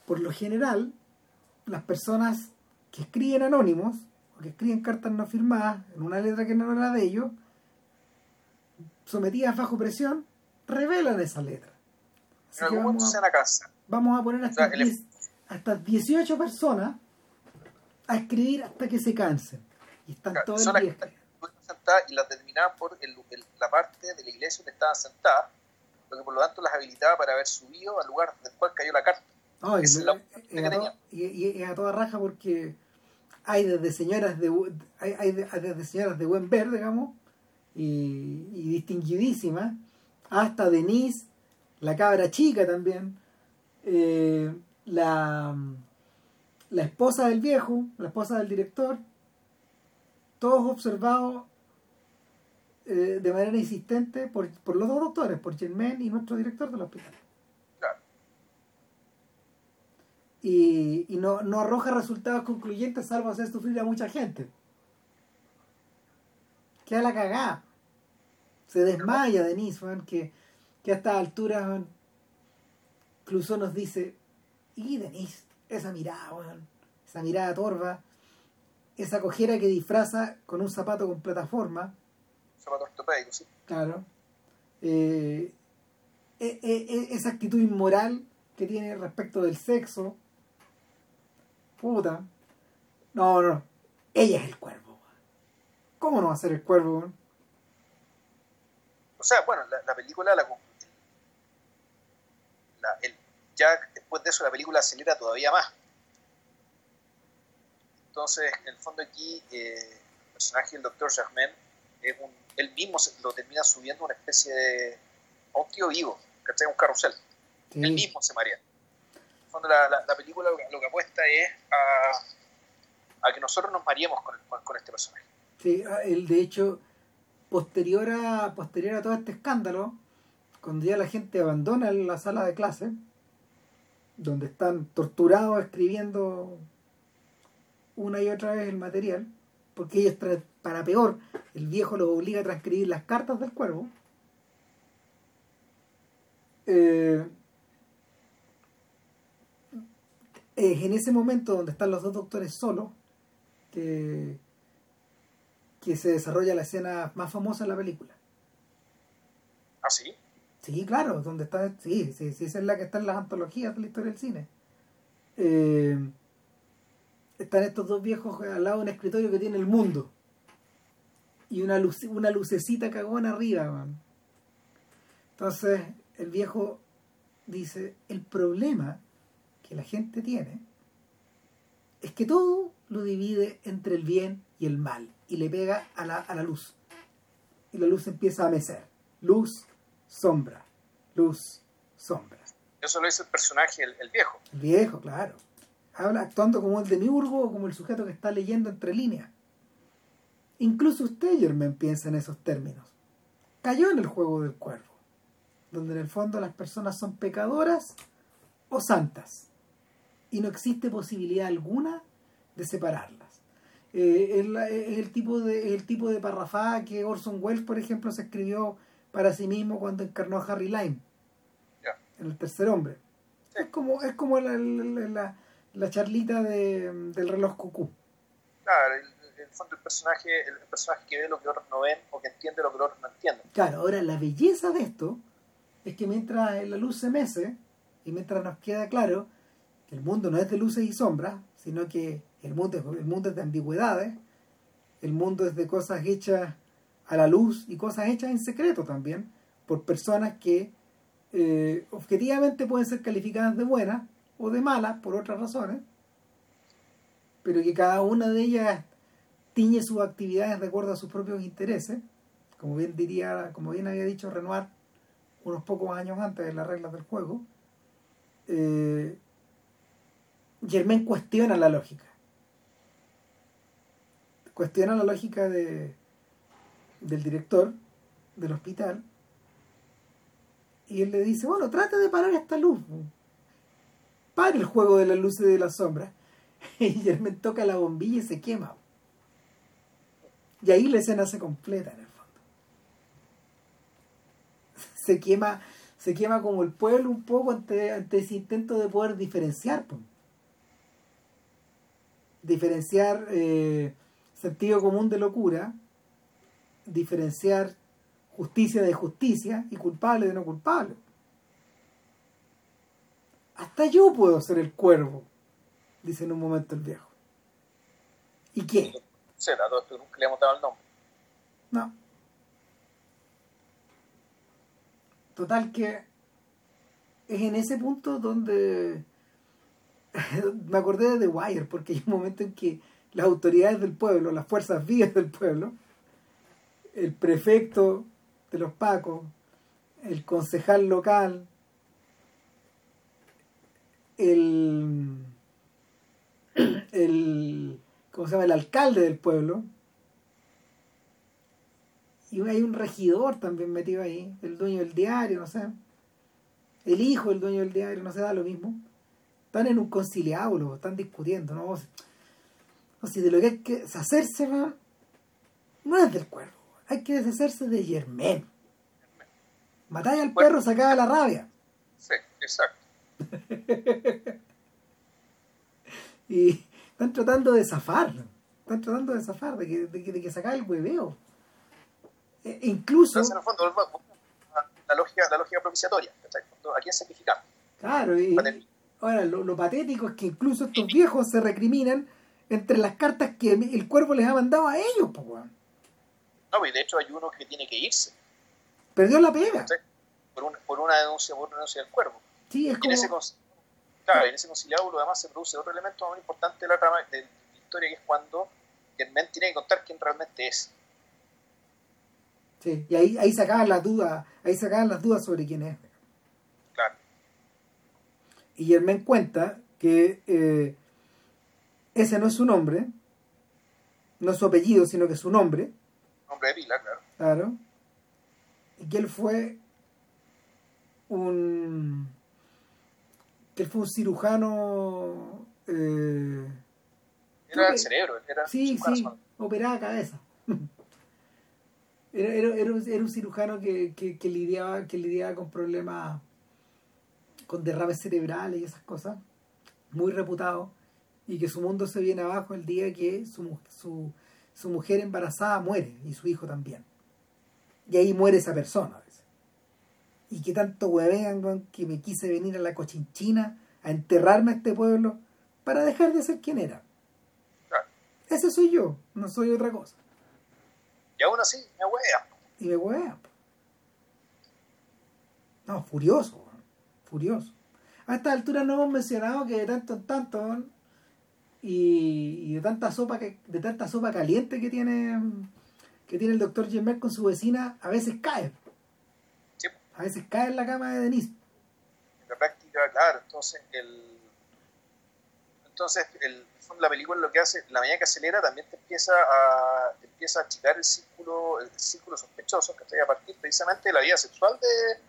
Por lo general, las personas que escriben anónimos o que escriben cartas no firmadas en una letra que no era de ellos, sometidas bajo presión, revelan esa letra. Así que vamos, a, casa. vamos a poner hasta, hasta 18 personas a escribir hasta que se cansen. Y están todas el día. y las determinaban por el, la parte de la iglesia donde estaban sentadas, lo que por lo tanto las habilitaba para haber subido al lugar del cual cayó la carta. y, es a toda raja porque hay desde señoras de hay, hay desde señoras de buen ver, digamos, y, y distinguidísimas, hasta Denise, la cabra chica también, eh, la, la esposa del viejo, la esposa del director, todos observados eh, de manera insistente por, por, los dos doctores, por Germain y nuestro director del hospital. Y, y no, no arroja resultados concluyentes salvo hacer sufrir a mucha gente. Queda la cagada. Se desmaya Denise, que, que a esta altura incluso nos dice, y Denise, esa mirada, esa mirada torva, esa cojera que disfraza con un zapato con plataforma. Zapato ortopédico, sí. Claro. Eh, eh, eh, esa actitud inmoral que tiene respecto del sexo. Puta. No, no. Ella es el cuervo. ¿Cómo no va a ser el cuervo? O sea, bueno, la, película, la, el, ya después de eso la película acelera todavía más. Entonces, en el fondo aquí, eh, el personaje del doctor Jasmine, es un, él mismo lo termina subiendo a una especie de... a un tío vivo, ¿cachai? Un carrusel. Él mismo se marea. El la, la, película lo, que apuesta es a, que nosotros nos mareemos con, con, este personaje. Sí, él de hecho, posterior a, posterior a todo este escándalo, cuando ya la gente abandona la sala de clase, donde están torturados escribiendo una y otra vez el material, porque ellos, para peor, el viejo los obliga a transcribir las cartas del cuervo. Eh, es en ese momento donde están los dos doctores solos que, que se desarrolla la escena más famosa de la película. ¿Ah, sí? Sí, claro, donde está, sí, sí, sí, esa es la que está en las antologías de la historia del cine. Eh, están estos dos viejos al lado de un escritorio que tiene el mundo. Y una, una lucecita cagona arriba, man. Entonces, el viejo dice, el problema que la gente tiene es que todo lo divide entre el bien y el mal y le pega a la, a la luz. Y la luz empieza a mecer. Luz, sombra, luz, sombra. Eso lo dice el personaje, el, viejo. El viejo, claro. Habla actuando como el demiurgo o como el sujeto que está leyendo entre líneas. Incluso usted, Germain, piensa en esos términos. Cayó en el juego del cuervo, donde en el fondo las personas son pecadoras o santas, y no existe posibilidad alguna de separarlas. Eh, es, el tipo de, el tipo de parrafada que Orson Welles, por ejemplo, se escribió para sí mismo cuando encarnó a Harry Lime en el tercer hombre. Es como, es como la, la, la, charlita de, del reloj cucú. Claro, el, el fondo el personaje, el personaje que ve lo que otros no ven o que entiende lo que otros no entienden. Claro, ahora la belleza de esto es que mientras la luz se mece y mientras nos queda claro que el mundo no es de luces y sombras, sino que el mundo, el mundo es de ambigüedades, el mundo es de cosas hechas a la luz y cosas hechas en secreto también por personas que eh, objetivamente pueden ser calificadas de buenas o de malas por otras razones. pero que cada una de ellas tiñe sus actividades de acuerdo a sus propios intereses, como bien diría, como bien había dicho Renoir unos pocos años antes de las reglas del juego, eh, Germain cuestiona la lógica. Cuestiona la lógica de, del director del hospital y él le dice, bueno, trata de parar esta luz. Para el juego de las luces y de las sombras. Y Germain toca la bombilla y se quema. Y ahí la escena se completa en el fondo. Se quema, se quema como el pueblo un poco ante, ante ese intento de poder diferenciar. Diferenciar eh, sentido común de locura, diferenciar justicia de justicia y culpable de no culpable. Hasta yo puedo ser el cuervo, dice en un momento el viejo. ¿Y qué? Nunca le hemos dado el nombre. No. Total que es en ese punto donde me acordé de The Wire, porque hay un momento en que las autoridades del pueblo, las fuerzas vivas del pueblo, el prefecto de los Pacos, el concejal local, el, el, ¿cómo se llama? el alcalde del pueblo, y hay un regidor también metido ahí, el dueño del diario, no sé, el hijo del dueño del diario, no se da lo mismo. Están en un conciliábulo, están discutiendo, ¿no? O de lo que hay que deshacerse, no es del cuervo, hay que deshacerse de Germán. Matáis al perro, sacaba la rabia. Sí, exacto. y están tratando de zafar, están tratando de zafar, de que, de, de que sacar el hueveo. E, incluso... en el fondo, la lógica, la lógica propiciatoria, ¿a quién sacrificamos? Claro, y ahora lo, patético es que incluso estos viejos se recriminan entre las cartas que el cuervo les ha mandado a ellos, pues, No, y de hecho hay uno que tiene que irse. Perdió la pega. Por, por, una denuncia, por una denuncia del cuervo. Sí, es como... En ese, claro, en ese conciliábulo además se produce otro elemento muy importante de la, trama, de la historia, que es cuando el men tiene que contar quién realmente es. Sí, y ahí, ahí sacaban las dudas, ahí sacaban las dudas sobre quién es. Y Germán cuenta que eh, ese no es su nombre, no es su apellido, sino que es su nombre. Nombre de pila, claro. Claro. Y que él fue un que él fue un cirujano eh, era el cerebro era sí sí operaba cabeza era, era, era, un, era, un, cirujano que, que, que, lidiaba que lidiaba con problemas con derrames cerebrales y esas cosas muy reputado y que su mundo se viene abajo el día que su, su, su mujer embarazada muere y su hijo también y ahí muere esa persona y que tanto huevean que me quise venir a la cochinchina a enterrarme a este pueblo para dejar de ser quien era. Ese soy yo, no soy otra cosa. Y aún así me huevean. Y me huevean. No, furioso, furioso. A esta altura no hemos mencionado que de tanto en tanto y, y, de tanta sopa que, de tanta sopa caliente que tiene que tiene el doctor Gemmer con su vecina, a veces cae a veces cae en la cama de Denise. En la práctica, claro, entonces el entonces el, la película lo que hace, la medida que acelera también te empieza a te empieza a achicar el círculo, el círculo sospechoso que está a partir precisamente de la vida sexual de,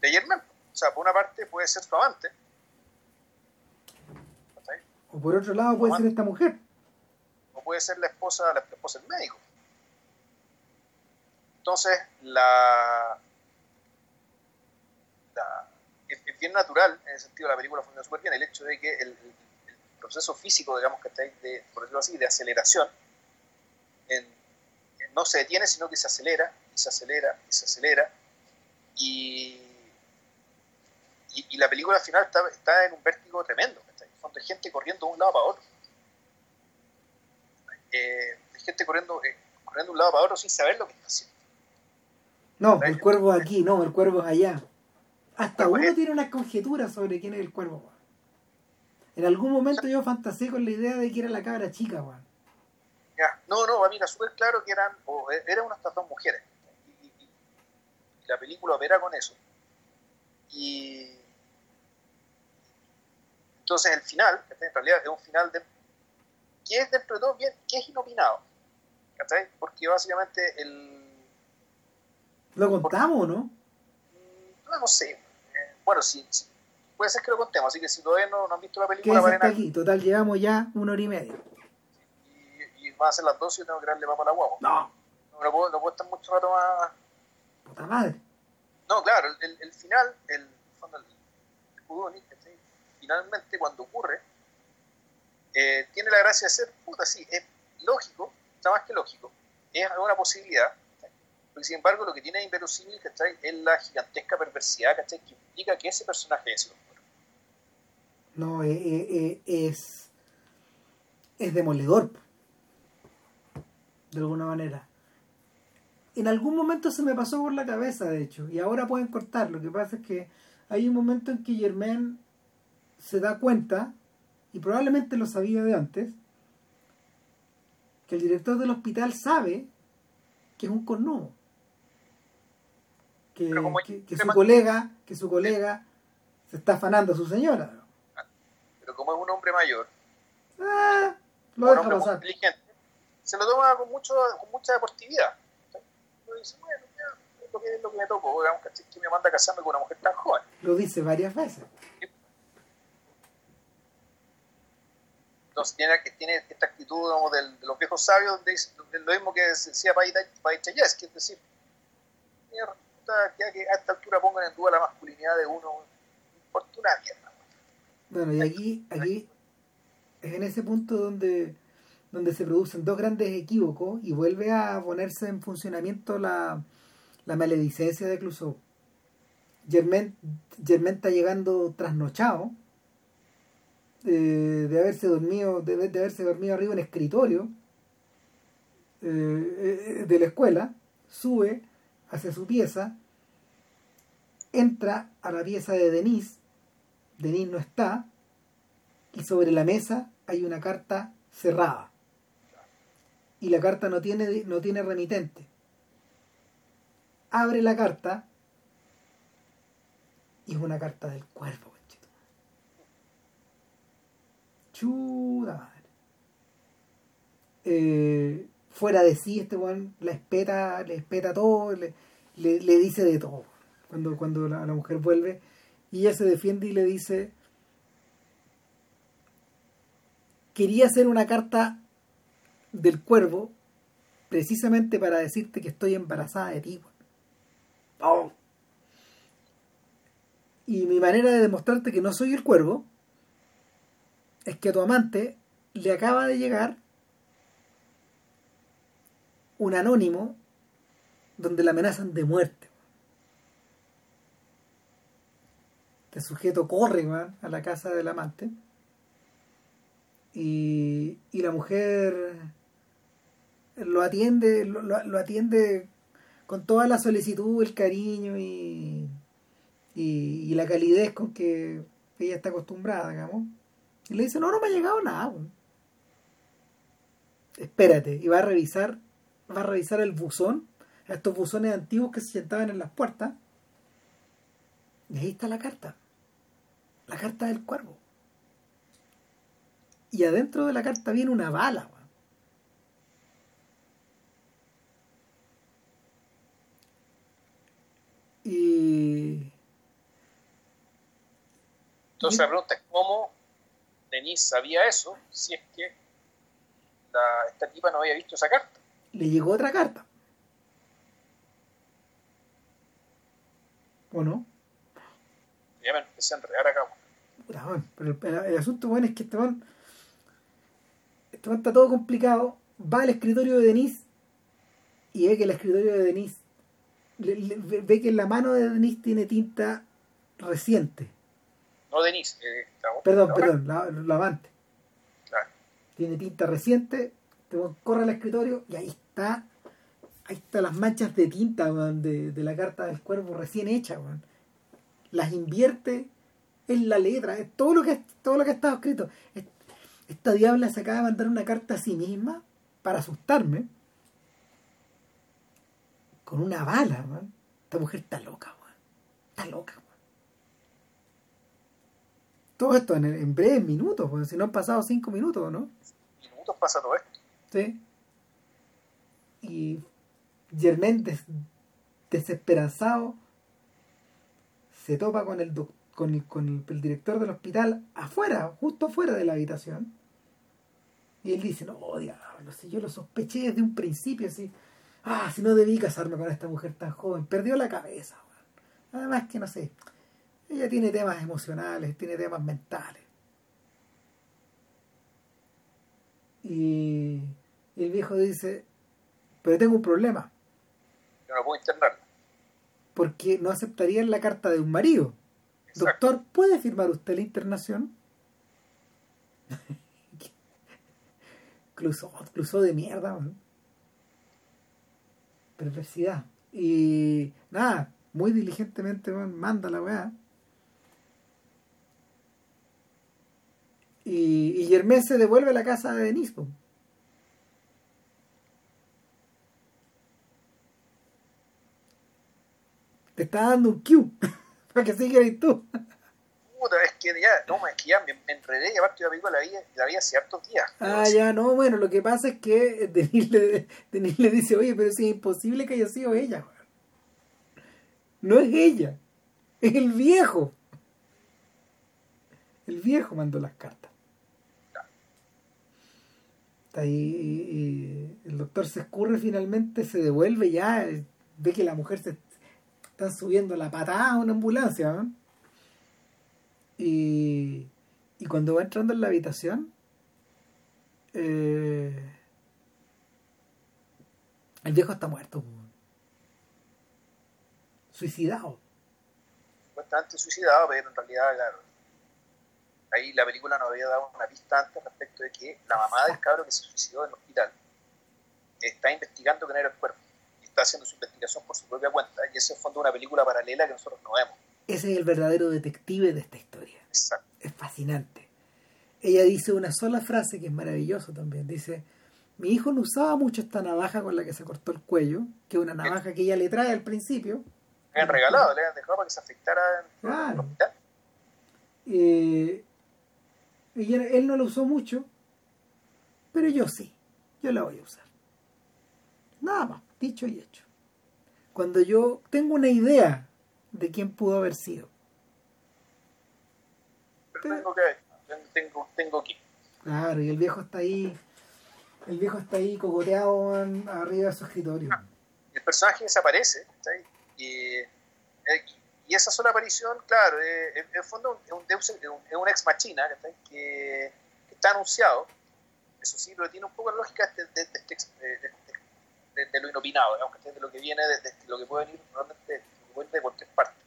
de Germán. O sea, por una parte puede ser su amante. O por otro lado puede ser esta mujer. O puede ser la esposa, la esposa del médico. Entonces, la, es, bien natural, en el sentido de la película funciona súper bien, el hecho de que el, proceso físico, digamos, que está de, por decirlo así, de aceleración, no se detiene, sino que se acelera, y se acelera, y se acelera, y, y, la película al final está, está en un vértigo tremendo, hay gente corriendo de un lado para otro. Eh, hay gente corriendo, eh, corriendo de un lado para otro sin saber lo que está haciendo. No, el cuervo es aquí, no, el cuervo es allá. Hasta uno tiene una conjetura sobre quién es el cuervo. En algún momento yo fantaseé con la idea de que era la cabra chica, weón. Ya, no, no, a mí era súper claro que eran, o e, eran unas dos mujeres. Y, y, y, la película opera con eso. Y entonces el final, en realidad es un final de, que es dentro de todo bien, que es inopinado. ¿cachai? Porque básicamente el... ¿Lo contamos o no? No, no sé. Eh, bueno, sí, sí, puede ser que lo contemos, así que si todavía no, no han visto la película... ¿Qué es aquí? Total, llevamos ya una hora y media. Y, y van a ser las dos y yo tengo que darle papo a la guagua. No. No, no, puedo, no puedo estar mucho rato más... Puta madre. No, claro, el, el final, el, el, el finalmente cuando ocurre, eh, tiene la gracia de ser, puta, sí, es lógico, está más que lógico, es una posibilidad, pero sin embargo lo que tiene de inverosímil, ¿cachai? Es la gigantesca perversidad, ¿cachai? Que implica que ese personaje es No, eh, eh, eh, es, es demoledor, de alguna manera. En algún momento se me pasó por la cabeza, de hecho, y ahora pueden cortar. Lo que pasa es que hay un momento en que Germain se da cuenta, y probablemente lo sabía de antes, que el director del hospital sabe que es un cornudo. Que, que, su colega, que su colega se está afanando a su señora. Pero como es un hombre mayor, ah, lo deja pasar. inteligente, se lo toma con mucho, con mucha deportividad. Lo dice, bueno, ya, es lo que, es lo que me tocó, digamos, que me manda a casarme con una mujer tan joven. Lo dice varias veces. Entonces tiene, tiene esta actitud de los viejos sabios, donde lo mismo que decía Paichayes, que es decir, que a esta altura pongan en duda la masculinidad de uno, por una mierda. Bueno, y aquí, aquí es en ese punto donde, donde se producen dos grandes equívocos y vuelve a ponerse en funcionamiento la, la maledicencia de Clouseau. Germain, Germain está llegando trasnochado de haberse dormido, de, haberse dormido arriba en escritorio eh, eh, de la escuela, sube hacia su pieza, entra a la pieza de Denise, Denise no está, y sobre la mesa hay una carta cerrada. Y la carta no tiene, no tiene remitente. Abre la carta y es una carta del cuerpo. madre. Eh, fuera de sí, este weón la espeta, le espeta todo, le, le, dice de todo. Cuando, cuando la, mujer vuelve y ella se defiende y le dice, quería hacer una carta del cuervo precisamente para decirte que estoy embarazada de ti. Oh. Y mi manera de demostrarte que no soy el cuervo es que tu amante le acaba de llegar un anónimo donde la amenazan de muerte. Este sujeto corre a la casa del amante y, y la mujer lo atiende, lo, lo, atiende con toda la solicitud, el cariño y, y, y, la calidez con que ella está acostumbrada, digamos. Y le dice, no, no me ha llegado nada. Espérate, y va a revisar, va a revisar el buzón, estos buzones antiguos que se sentaban en las puertas. Y ahí está la carta. La carta del cuervo. Y adentro de la carta viene una bala. Y... Entonces la pregunta es cómo Denise sabía eso si es que la, esta tipa no había visto esa carta. Le llegó otra carta. ¿O no? Ya me empecé a enredar acá. pero el, asunto bueno es que este man, este está todo complicado. Va al escritorio de Denise y ve que el escritorio de Denise ve que en la mano de Denise tiene tinta reciente no Denise. Eh, perdón, perdón, la, la Avante. Claro. Tiene tinta reciente, corre al escritorio y ahí está, ahí están las manchas de tinta de, de, la carta del cuervo recién hecha, Las invierte es la letra, es todo lo que, todo lo que ha estado escrito. Esta diabla se acaba de mandar una carta a sí misma para asustarme con una bala, man. Esta mujer está loca, man. Está loca, man. Todo esto en, en breves minutos, porque si no han pasado cinco minutos, ¿no? Minutos pasa todo esto. Sí. Y Germain desesperanzado se topa con el, con, el, con el, director del hospital afuera, justo afuera de la habitación. Y él dice, no, diablo, si yo lo sospeché desde un principio, así, ah, si no debí casarme con esta mujer tan joven, perdió la cabeza. Además que no sé, ella tiene temas emocionales, tiene temas mentales. Y, y el viejo dice, pero tengo un problema. Yo no puedo internarla. Porque no aceptarían la carta de un marido. Doctor, ¿puede firmar usted la internación? Cruzó, cruzó de mierda. Perversidad. Y nada, muy diligentemente manda la weá. Y, y Germán se devuelve a la casa de Denis. Te está dando un cue para que sigas tú. Puta, es que ya, no, es que ya me, enredé y aparte yo la película la vi, la vi hace hartos días. Ah, ya, no, bueno, lo que pasa es que Denis le, Denis le dice, oye, pero si es imposible que haya sido ella. No es ella, es el viejo. El viejo mandó las cartas. Ahí, y el doctor se escurre finalmente, se devuelve ya, ve que la mujer se está subiendo la patada a una ambulancia. Y, y cuando va entrando en la habitación, eh, el viejo está muerto. Suicidado. Bastante suicidado, pero en realidad, claro, ahí la película nos había dado una pista antes respecto de que la mamá del cabro que se suicidó en el hospital está investigando quién era el cuerpo y está haciendo su investigación por su propia cuenta y ese es fondo una película paralela que nosotros no vemos. Ese es el verdadero detective de esta historia. Exacto. Es fascinante. Ella dice una sola frase que es maravillosa también. Dice, mi hijo no usaba mucho esta navaja con la que se cortó el cuello, que es una navaja que ella le trae al principio. Le han regalado, le han dejado para que se afectara en el hospital. Eh, él no lo usó mucho, pero yo sí, yo la voy a usar. Nada más, dicho y hecho. Cuando yo tengo una idea de quién pudo haber sido. Pero tengo que, tengo, tengo que. Claro, y el viejo está ahí, el viejo está ahí cogoteado arriba de su escritorio. El personaje desaparece, y, eh, y esa sola aparición, claro, eh, en el fondo es un, deus, es un, ex machina que, está anunciado. Eso sí, pero tiene un poco la lógica de, de, lo inopinado, digamos, de lo que viene, de, lo que puede venir realmente de cualquier parte.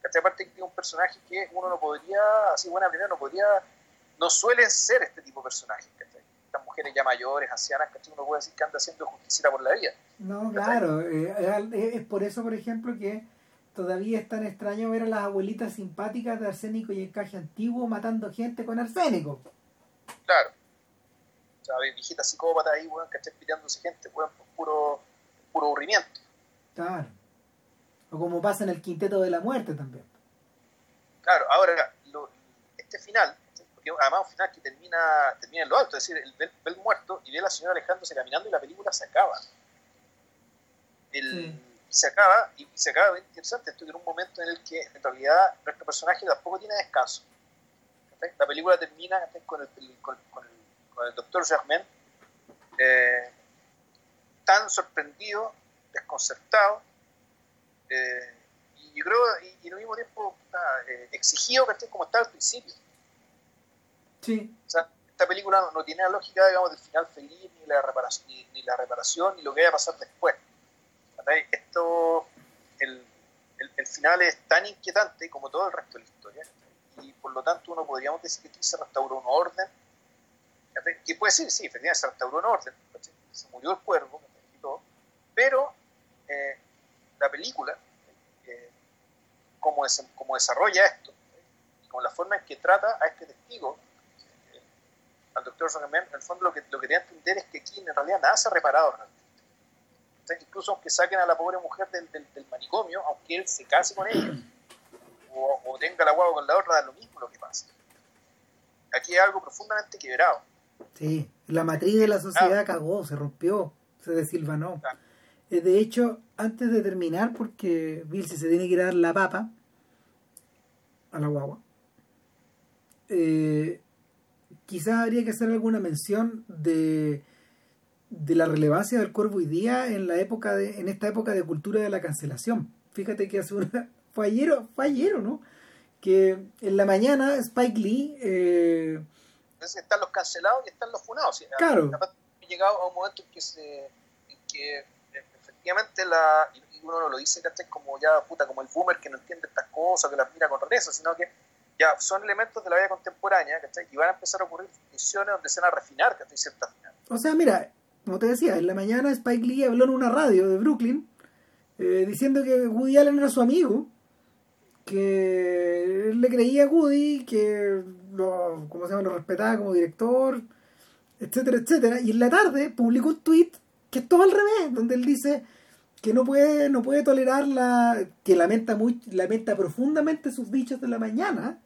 Que aparte que un personaje que uno no podría, así buena primera, no podría, no suelen ser este tipo de personajes. Estas mujeres ya mayores, ancianas, que uno puede decir que anda haciendo justicia por la vida. No, claro, eh, es por eso, por ejemplo, que todavía es tan extraño ver a las abuelitas simpáticas de arsénico y encaje antiguo matando gente con arsénico. Claro. O sea, viejitas psicópatas ahí, weón, ¿cachai? Pitándose gente, weón, por puro, puro aburrimiento. Claro. O como pasa en el quinteto de la muerte también. Claro, ahora, lo, este final, porque además un final que termina, termina en lo alto, es decir, el, ve, el muerto y ve a la señora alejándose caminando y la película se acaba. El, se acaba, y se acaba bien interesante, esto en un momento en el que en realidad nuestro personaje tampoco tiene descanso. La película termina con el, con, con el, doctor Germain eh, tan sorprendido, desconcertado, eh, y yo creo, y, al mismo tiempo eh, exigido que como estaba al principio. Sí. O sea, esta película no, tiene la lógica, digamos, del final feliz, ni la reparación, ni, la reparación, ni lo que vaya a pasar después. Esto, el, el, final es tan inquietante como todo el resto de la historia, y por lo tanto uno podríamos decir que aquí se restauró un orden, que puede ser, sí, efectivamente se restauró un orden, se murió el cuervo, y todo, pero eh, la película, eh, como, como desarrolla esto, como la forma en que trata a este testigo, al doctor Songerman, en el fondo lo que, lo que te entender es que aquí en realidad nada se ha reparado realmente. Incluso aunque saquen a la pobre mujer del, del, manicomio, aunque él se case con ella, o, o tenga la guagua con la otra, da lo mismo lo que pasa. Aquí hay algo profundamente quebrado. Sí, la matriz de la sociedad ah. cagó, se rompió, se desilvanó. Ah. Eh, de hecho, antes de terminar, porque Bill se tiene que ir a dar la papa a la guagua, eh, quizás habría que hacer alguna mención de, de la relevancia del cuervo hoy día en la época de, en esta época de cultura de la cancelación. Fíjate que hace una, fue ayer, fue ayer ¿no? Que en la mañana Spike Lee eh, están los cancelados y están los funados. Claro. Ha llegado a un momento en que, se, en que efectivamente la, y uno no lo dice, Como ya, puta, como el boomer que no entiende estas cosas, que las mira con rezo, sino que ya son elementos de la vida contemporánea, ¿cachai? Y van a empezar a ocurrir funciones donde se van a refinar, ¿cachai? Ciertas O sea, mira, como te decía, en la mañana Spike Lee habló en una radio de Brooklyn eh, diciendo que Woody Allen era su amigo, que él le creía a Woody, que lo, ¿cómo se llama? lo respetaba como director, etcétera, etcétera. Y en la tarde publicó un tweet que es todo al revés, donde él dice que no puede, no puede tolerar la. que lamenta muy, lamenta profundamente sus dichos de la mañana.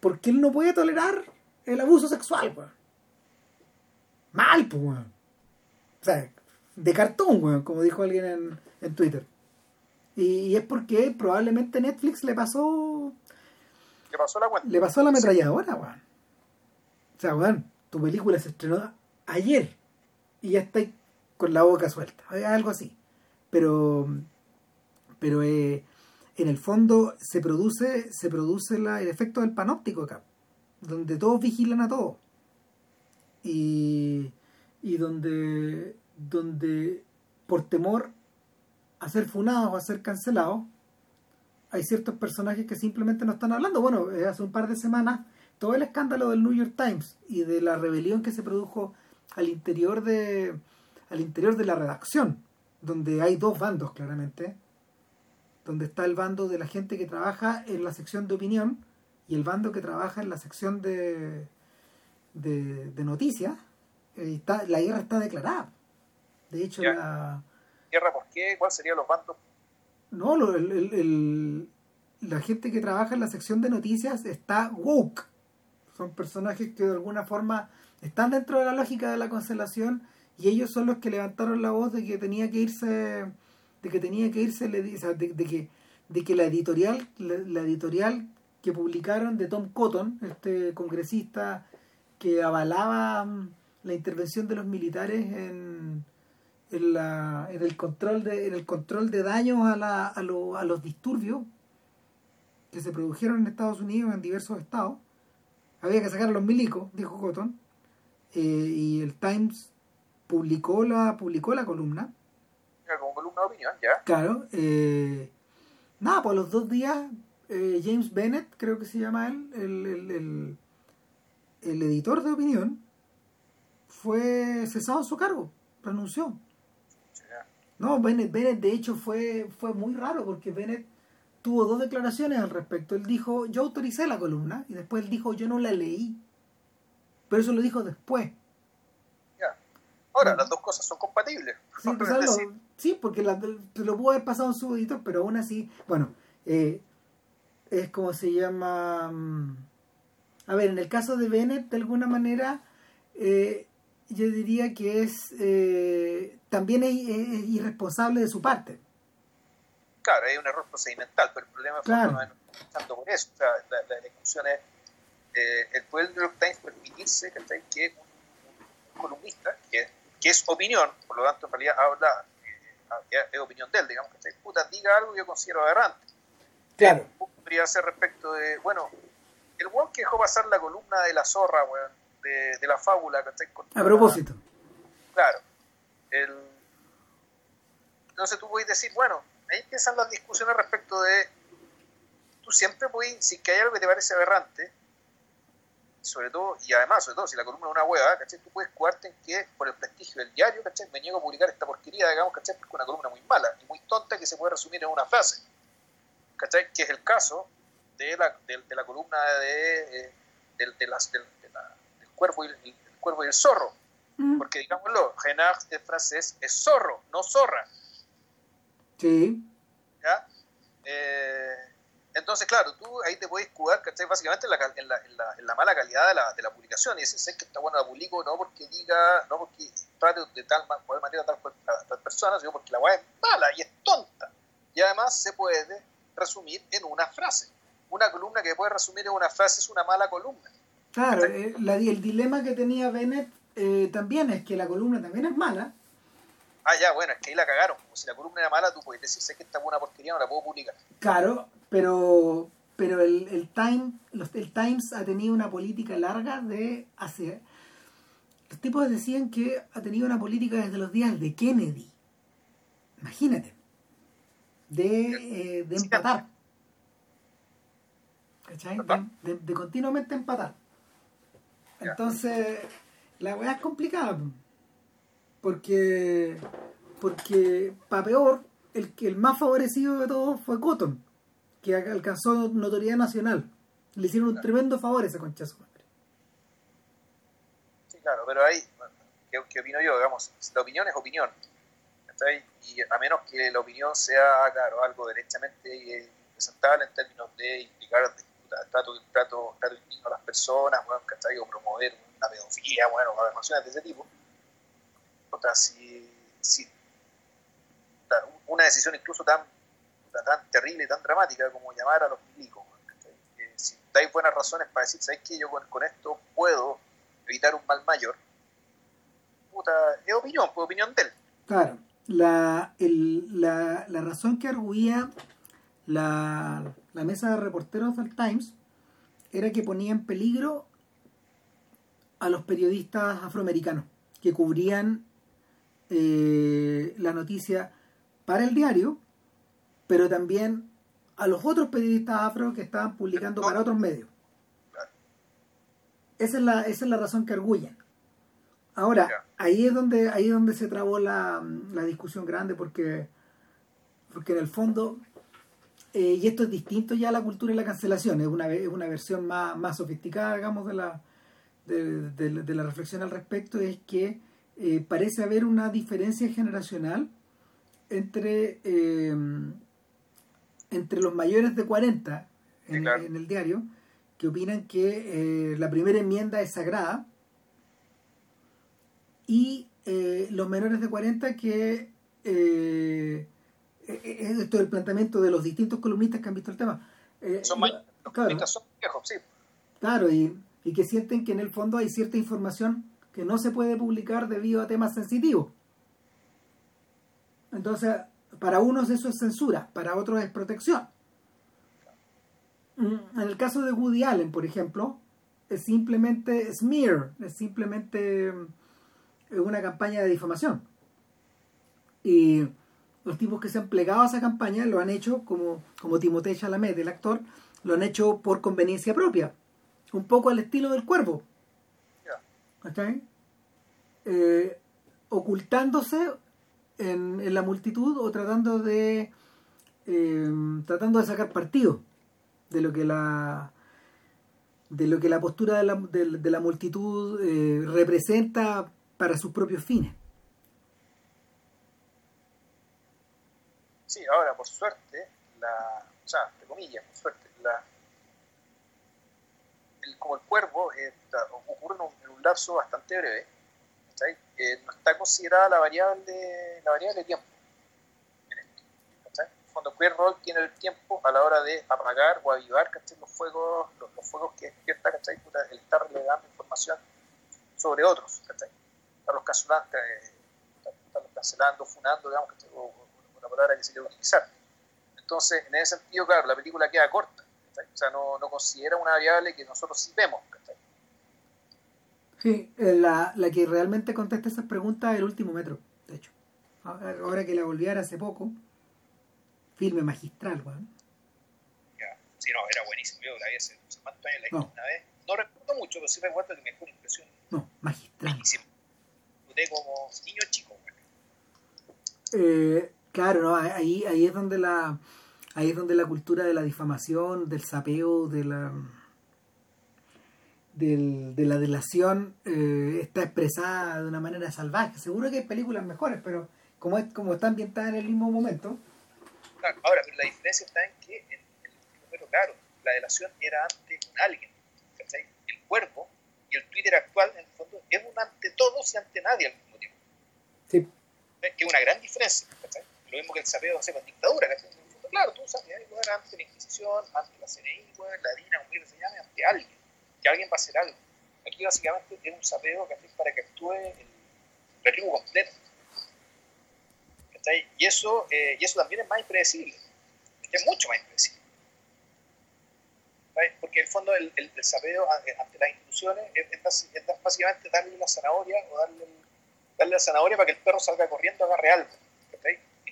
Porque él no puede tolerar el abuso sexual, Mal, pues, O sea, de cartón, como dijo alguien en, en Twitter. Y, es porque probablemente Netflix le pasó le pasó la Le pasó la ametralladora, weón. O sea, weón, tu película se estrenó ayer y ya está con la boca suelta. Algo así. Pero, pero eh, en el fondo se produce, se produce el efecto del panóptico acá, donde todos vigilan a todos. Y, y donde, donde por temor a ser funados o a ser cancelados, hay ciertos personajes que simplemente no están hablando. Bueno, eh, hace un par de semanas todo el escándalo del New York Times y de la rebelión que se produjo al interior de al interior de la redacción, donde hay dos bandos claramente, donde está el bando de la gente que trabaja en la sección de opinión y el bando que trabaja en la sección de de, noticias. Eh, está, la guerra está declarada. De hecho, la guerra por qué? ¿Cuáles serían los bandos no, el, la gente que trabaja en la sección de noticias está woke. Son personajes que de alguna forma están dentro de la lógica de la constelación y ellos son los que levantaron la voz de que tenía que irse, de que tenía que irse, de, de que, de que la editorial, la, editorial que publicaron de Tom Cotton, este congresista que avalaba mm, la intervención de los militares en, en, la, en el control de en el control de daños a, la, a, a los disturbios que se produjeron en Estados Unidos en diversos estados. Había que sacar a los milicos dijo Cotton eh, y el Times publicó la publicó la columna. Como columna de opinión ya. Claro eh, nada pues a los dos días eh, James Bennett creo que se llama él el, el, el, el editor de opinión fue cesado en su cargo renunció no, Bennett, Bennett de hecho fue, fue muy raro porque Bennett tuvo dos declaraciones al respecto. Él dijo, yo autoricé la columna y después él dijo, yo no la leí. Pero eso lo dijo después. Ya. Ahora, las dos cosas son compatibles. Sí, pues, sí porque la, lo pudo haber pasado en su editor, pero aún así, bueno, eh, es como se llama... A ver, en el caso de Bennett, de alguna manera, eh, yo diría que es eh, también es, irresponsable de su parte. Claro, hay un error procedimental, pero el problema claro. no es tanto por eso. O sea, la, la discusión es, eh, el poder del New York Times permitirse que un, columnista, que, que, es opinión, por lo tanto en realidad habla, eh, es opinión de él, digamos, que puta, diga algo que yo considero aberrante. Claro. podría ser respecto de, bueno, el weón que dejó pasar la columna de la zorra, weón, de, la fábula, A propósito. claro. El, entonces tú puedes decir, bueno, ahí empiezan las discusiones respecto de, tú siempre puedes, si que hay algo que te parece aberrante, sobre todo, y además, sobre todo, si la columna es una hueva, ¿cachai? Tú puedes jugarte en que, por el prestigio del diario, ¿cachai? Me niego a publicar esta porquería, digamos, ¿cachai? Porque es una columna muy mala y muy tonta que se puede resumir en una frase, ¿cachai? Que es el caso de la, de, la columna de, eh, del, de las, del, del, cuervo y el, cuervo y el zorro. Mm. Porque, digámoslo, renard de francés es zorro, no zorra. Sí. ¿Ya? Eh, entonces, claro, tú ahí te puedes jugar, ¿cachai? Básicamente en la, en la, en la, mala calidad de la, de la publicación. Y dices, sé que está bueno la publico, no porque diga, no porque trate de tal manera tal, tal, tal persona, sino porque la weá es mala y es tonta. Y además se puede resumir en una frase. Una columna que puede resumir en una frase es una mala columna. Claro, eh, el dilema que tenía Bennett eh, también es que la columna también es mala. Ah, ya, bueno, es que ahí la cagaron. Como si la columna era mala, tú puedes decir, sé que esta buena porquería, no la puedo publicar. Claro, pero pero el, el, Time, los, el Times ha tenido una política larga de hacer... Los tipos decían que ha tenido una política desde los días de Kennedy. Imagínate. De, eh, de empatar. ¿Cachai? De, de, continuamente empatar. Entonces, la weá es complicada. Porque, porque para peor, el, el más favorecido de todos fue Cotton que alcanzó notoriedad nacional. Le hicieron un tremendo favor a ese conchazo. Sí, claro, pero ahí, ¿qué, opino yo? Digamos, la opinión es opinión. Y a menos que la opinión sea, claro, algo derechamente presentable en términos de implicar trato, trato, trato a las personas, bueno, O promover una pedofilia, bueno, afirmaciones de ese tipo. Otra, si, si una decisión incluso tan tan terrible tan dramática como llamar a los milicos. si dais buenas razones para decir, ¿sabes qué? Yo con, esto puedo evitar un mal mayor. Puta, es opinión, pues opinión de él. Claro, la, el, la, la razón que arguía la, la mesa de reporteros del Times era que ponía en peligro a los periodistas afroamericanos que cubrían eh, la noticia para el diario pero también a los otros periodistas afro que estaban publicando para otros medios. Esa es la, esa es la razón que arguyen. Ahora, ahí es donde, ahí es donde se trabó la, discusión grande porque, porque en el fondo, eh, y esto es distinto ya a la cultura de la cancelación, es una, es una versión más, más sofisticada, digamos, de la, de, la reflexión al respecto, es que eh, parece haber una diferencia generacional entre eh, entre los mayores de 40 en, el diario que opinan que la primera enmienda es sagrada y los menores de 40 que esto es el planteamiento de los distintos columnistas que han visto el tema son mayores, los claro, son viejos, sí. claro y, y que sienten que en el fondo hay cierta información que no se puede publicar debido a temas sensitivos entonces para unos eso es censura, para otros es protección. Mm, en el caso de Woody Allen, por ejemplo, es simplemente smear, es simplemente mm, una campaña de difamación. Y los tipos que se han plegado a esa campaña lo han hecho, como, como Timothée Chalamet, el actor, lo han hecho por conveniencia propia, un poco al estilo del cuervo. Eh, ocultándose en, la multitud o tratando de eh, tratando de sacar partido de lo que la de lo que la postura de la, de, la multitud eh, representa para sus propios fines. Sí, ahora por suerte, la, o sea, entre comillas, por suerte, la, el, como el cuervo eh, ocurre en un lapso bastante breve, no está considerada la variable, la variable tiempo en esto. Cuando qué rol tiene el tiempo a la hora de apagar o avivar los fuegos, los, fuegos que despierta el estar relegando información sobre otros. Están los cancelando, funando, digamos, que una palabra que se quiere utilizar. Entonces, en ese sentido, claro, la película queda corta. O sea, no, no considera una variable que nosotros sí vemos. Sí, eh, la, la que realmente contesta esas preguntas es el último metro, de hecho. Ahora que la volví a ver hace poco, filme magistral, weón. Sí, no, era buenísimo. Yo la vi hace cuántos años, la no. una vez. No recuerdo mucho, pero sí recuerdo que me dejó una impresión. No, magistral. Buenísimo. como niño chico, Eh, claro, no, ahí, ahí es donde la ahí es donde la cultura de la difamación, del sapeo, de la del, de la delación eh, está expresada de una manera salvaje. Seguro que hay películas mejores, pero como es, como está ambientada en el mismo momento. ahora, pero la diferencia está en que, en, en, claro, la delación era ante un alguien, ¿cachai? El cuerpo y el Twitter actual, en el fondo, es un ante todos y ante nadie al mismo tiempo. Sí. Que es una gran diferencia. Lo mismo que el sapeo hace con dictadura, ¿cachai? Claro, tú sabes, hay lugar ante la Inquisición, ante la CNI, la DINA, como se llame, ante alguien, que alguien va a hacer algo. Aquí básicamente es un sapeo hace para que actúe el relivo completo. ¿cachai? Y eso, eh, y eso también es más impredecible, es mucho más impredecible. Porque en el fondo el, el, sapeo ante las instituciones es, básicamente darle la zanahoria o darle, darle la zanahoria para que el perro salga corriendo agarre algo.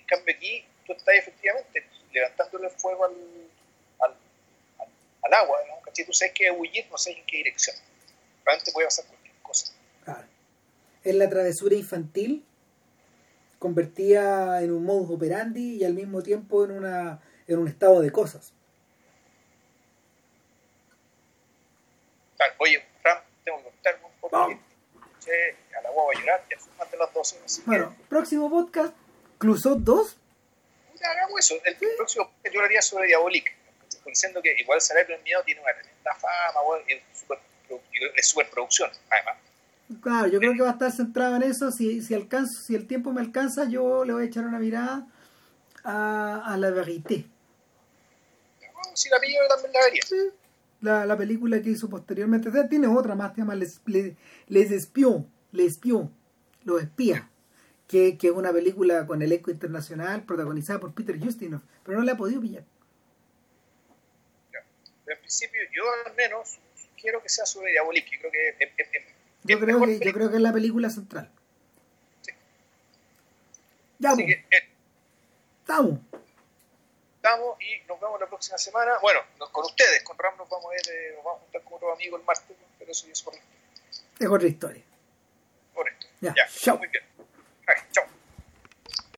Cambio aquí tú estás efectivamente levantándole fuego al, al, al, agua, ¿no? Tú sabes que huir, no sabes en qué dirección. Realmente puede pasar cualquier cosa. Claro. Es la travesura infantil convertida en un modus operandi y al mismo tiempo en, una, en un estado de cosas. Claro. Oye, Ram, tengo que contarme un poco. No. Que, a la guagua llorar, ya son más de las 12. bueno, próximo podcast, Clusot 2 hagamos eso. El, próximo yo lo haría sobre Diabolic, diciendo que igual Salario del Miedo tiene una tremenda fama, es super, es superproducción, además. Claro, yo creo que va a estar centrado en eso. Si, si, alcanzo, si el tiempo me alcanza, yo le voy a echar una mirada a, a La Verité. si la pillo, también la vería. Sí. La, la, película que hizo posteriormente. tiene otra más, se llama Les, Les, Les Espions, Les Los Espías que, que, es una película con elenco internacional protagonizada por Peter Justinov, pero no la ha podido pillar. En principio, yo al menos quiero que sea sobre Diabolik, yo creo que es, es, yo, creo que, yo creo que es la película central. Sí. Ya, Así que, eh, estamos. Estamos y nos vemos la próxima semana. Bueno, con ustedes, con Ram nos vamos a ver, eh, nos vamos a juntar con otro amigo el martes, pero eso ya es historia. Es otra historia. Correcto. Ya, ya. chao. Muy bien. 哎，叫。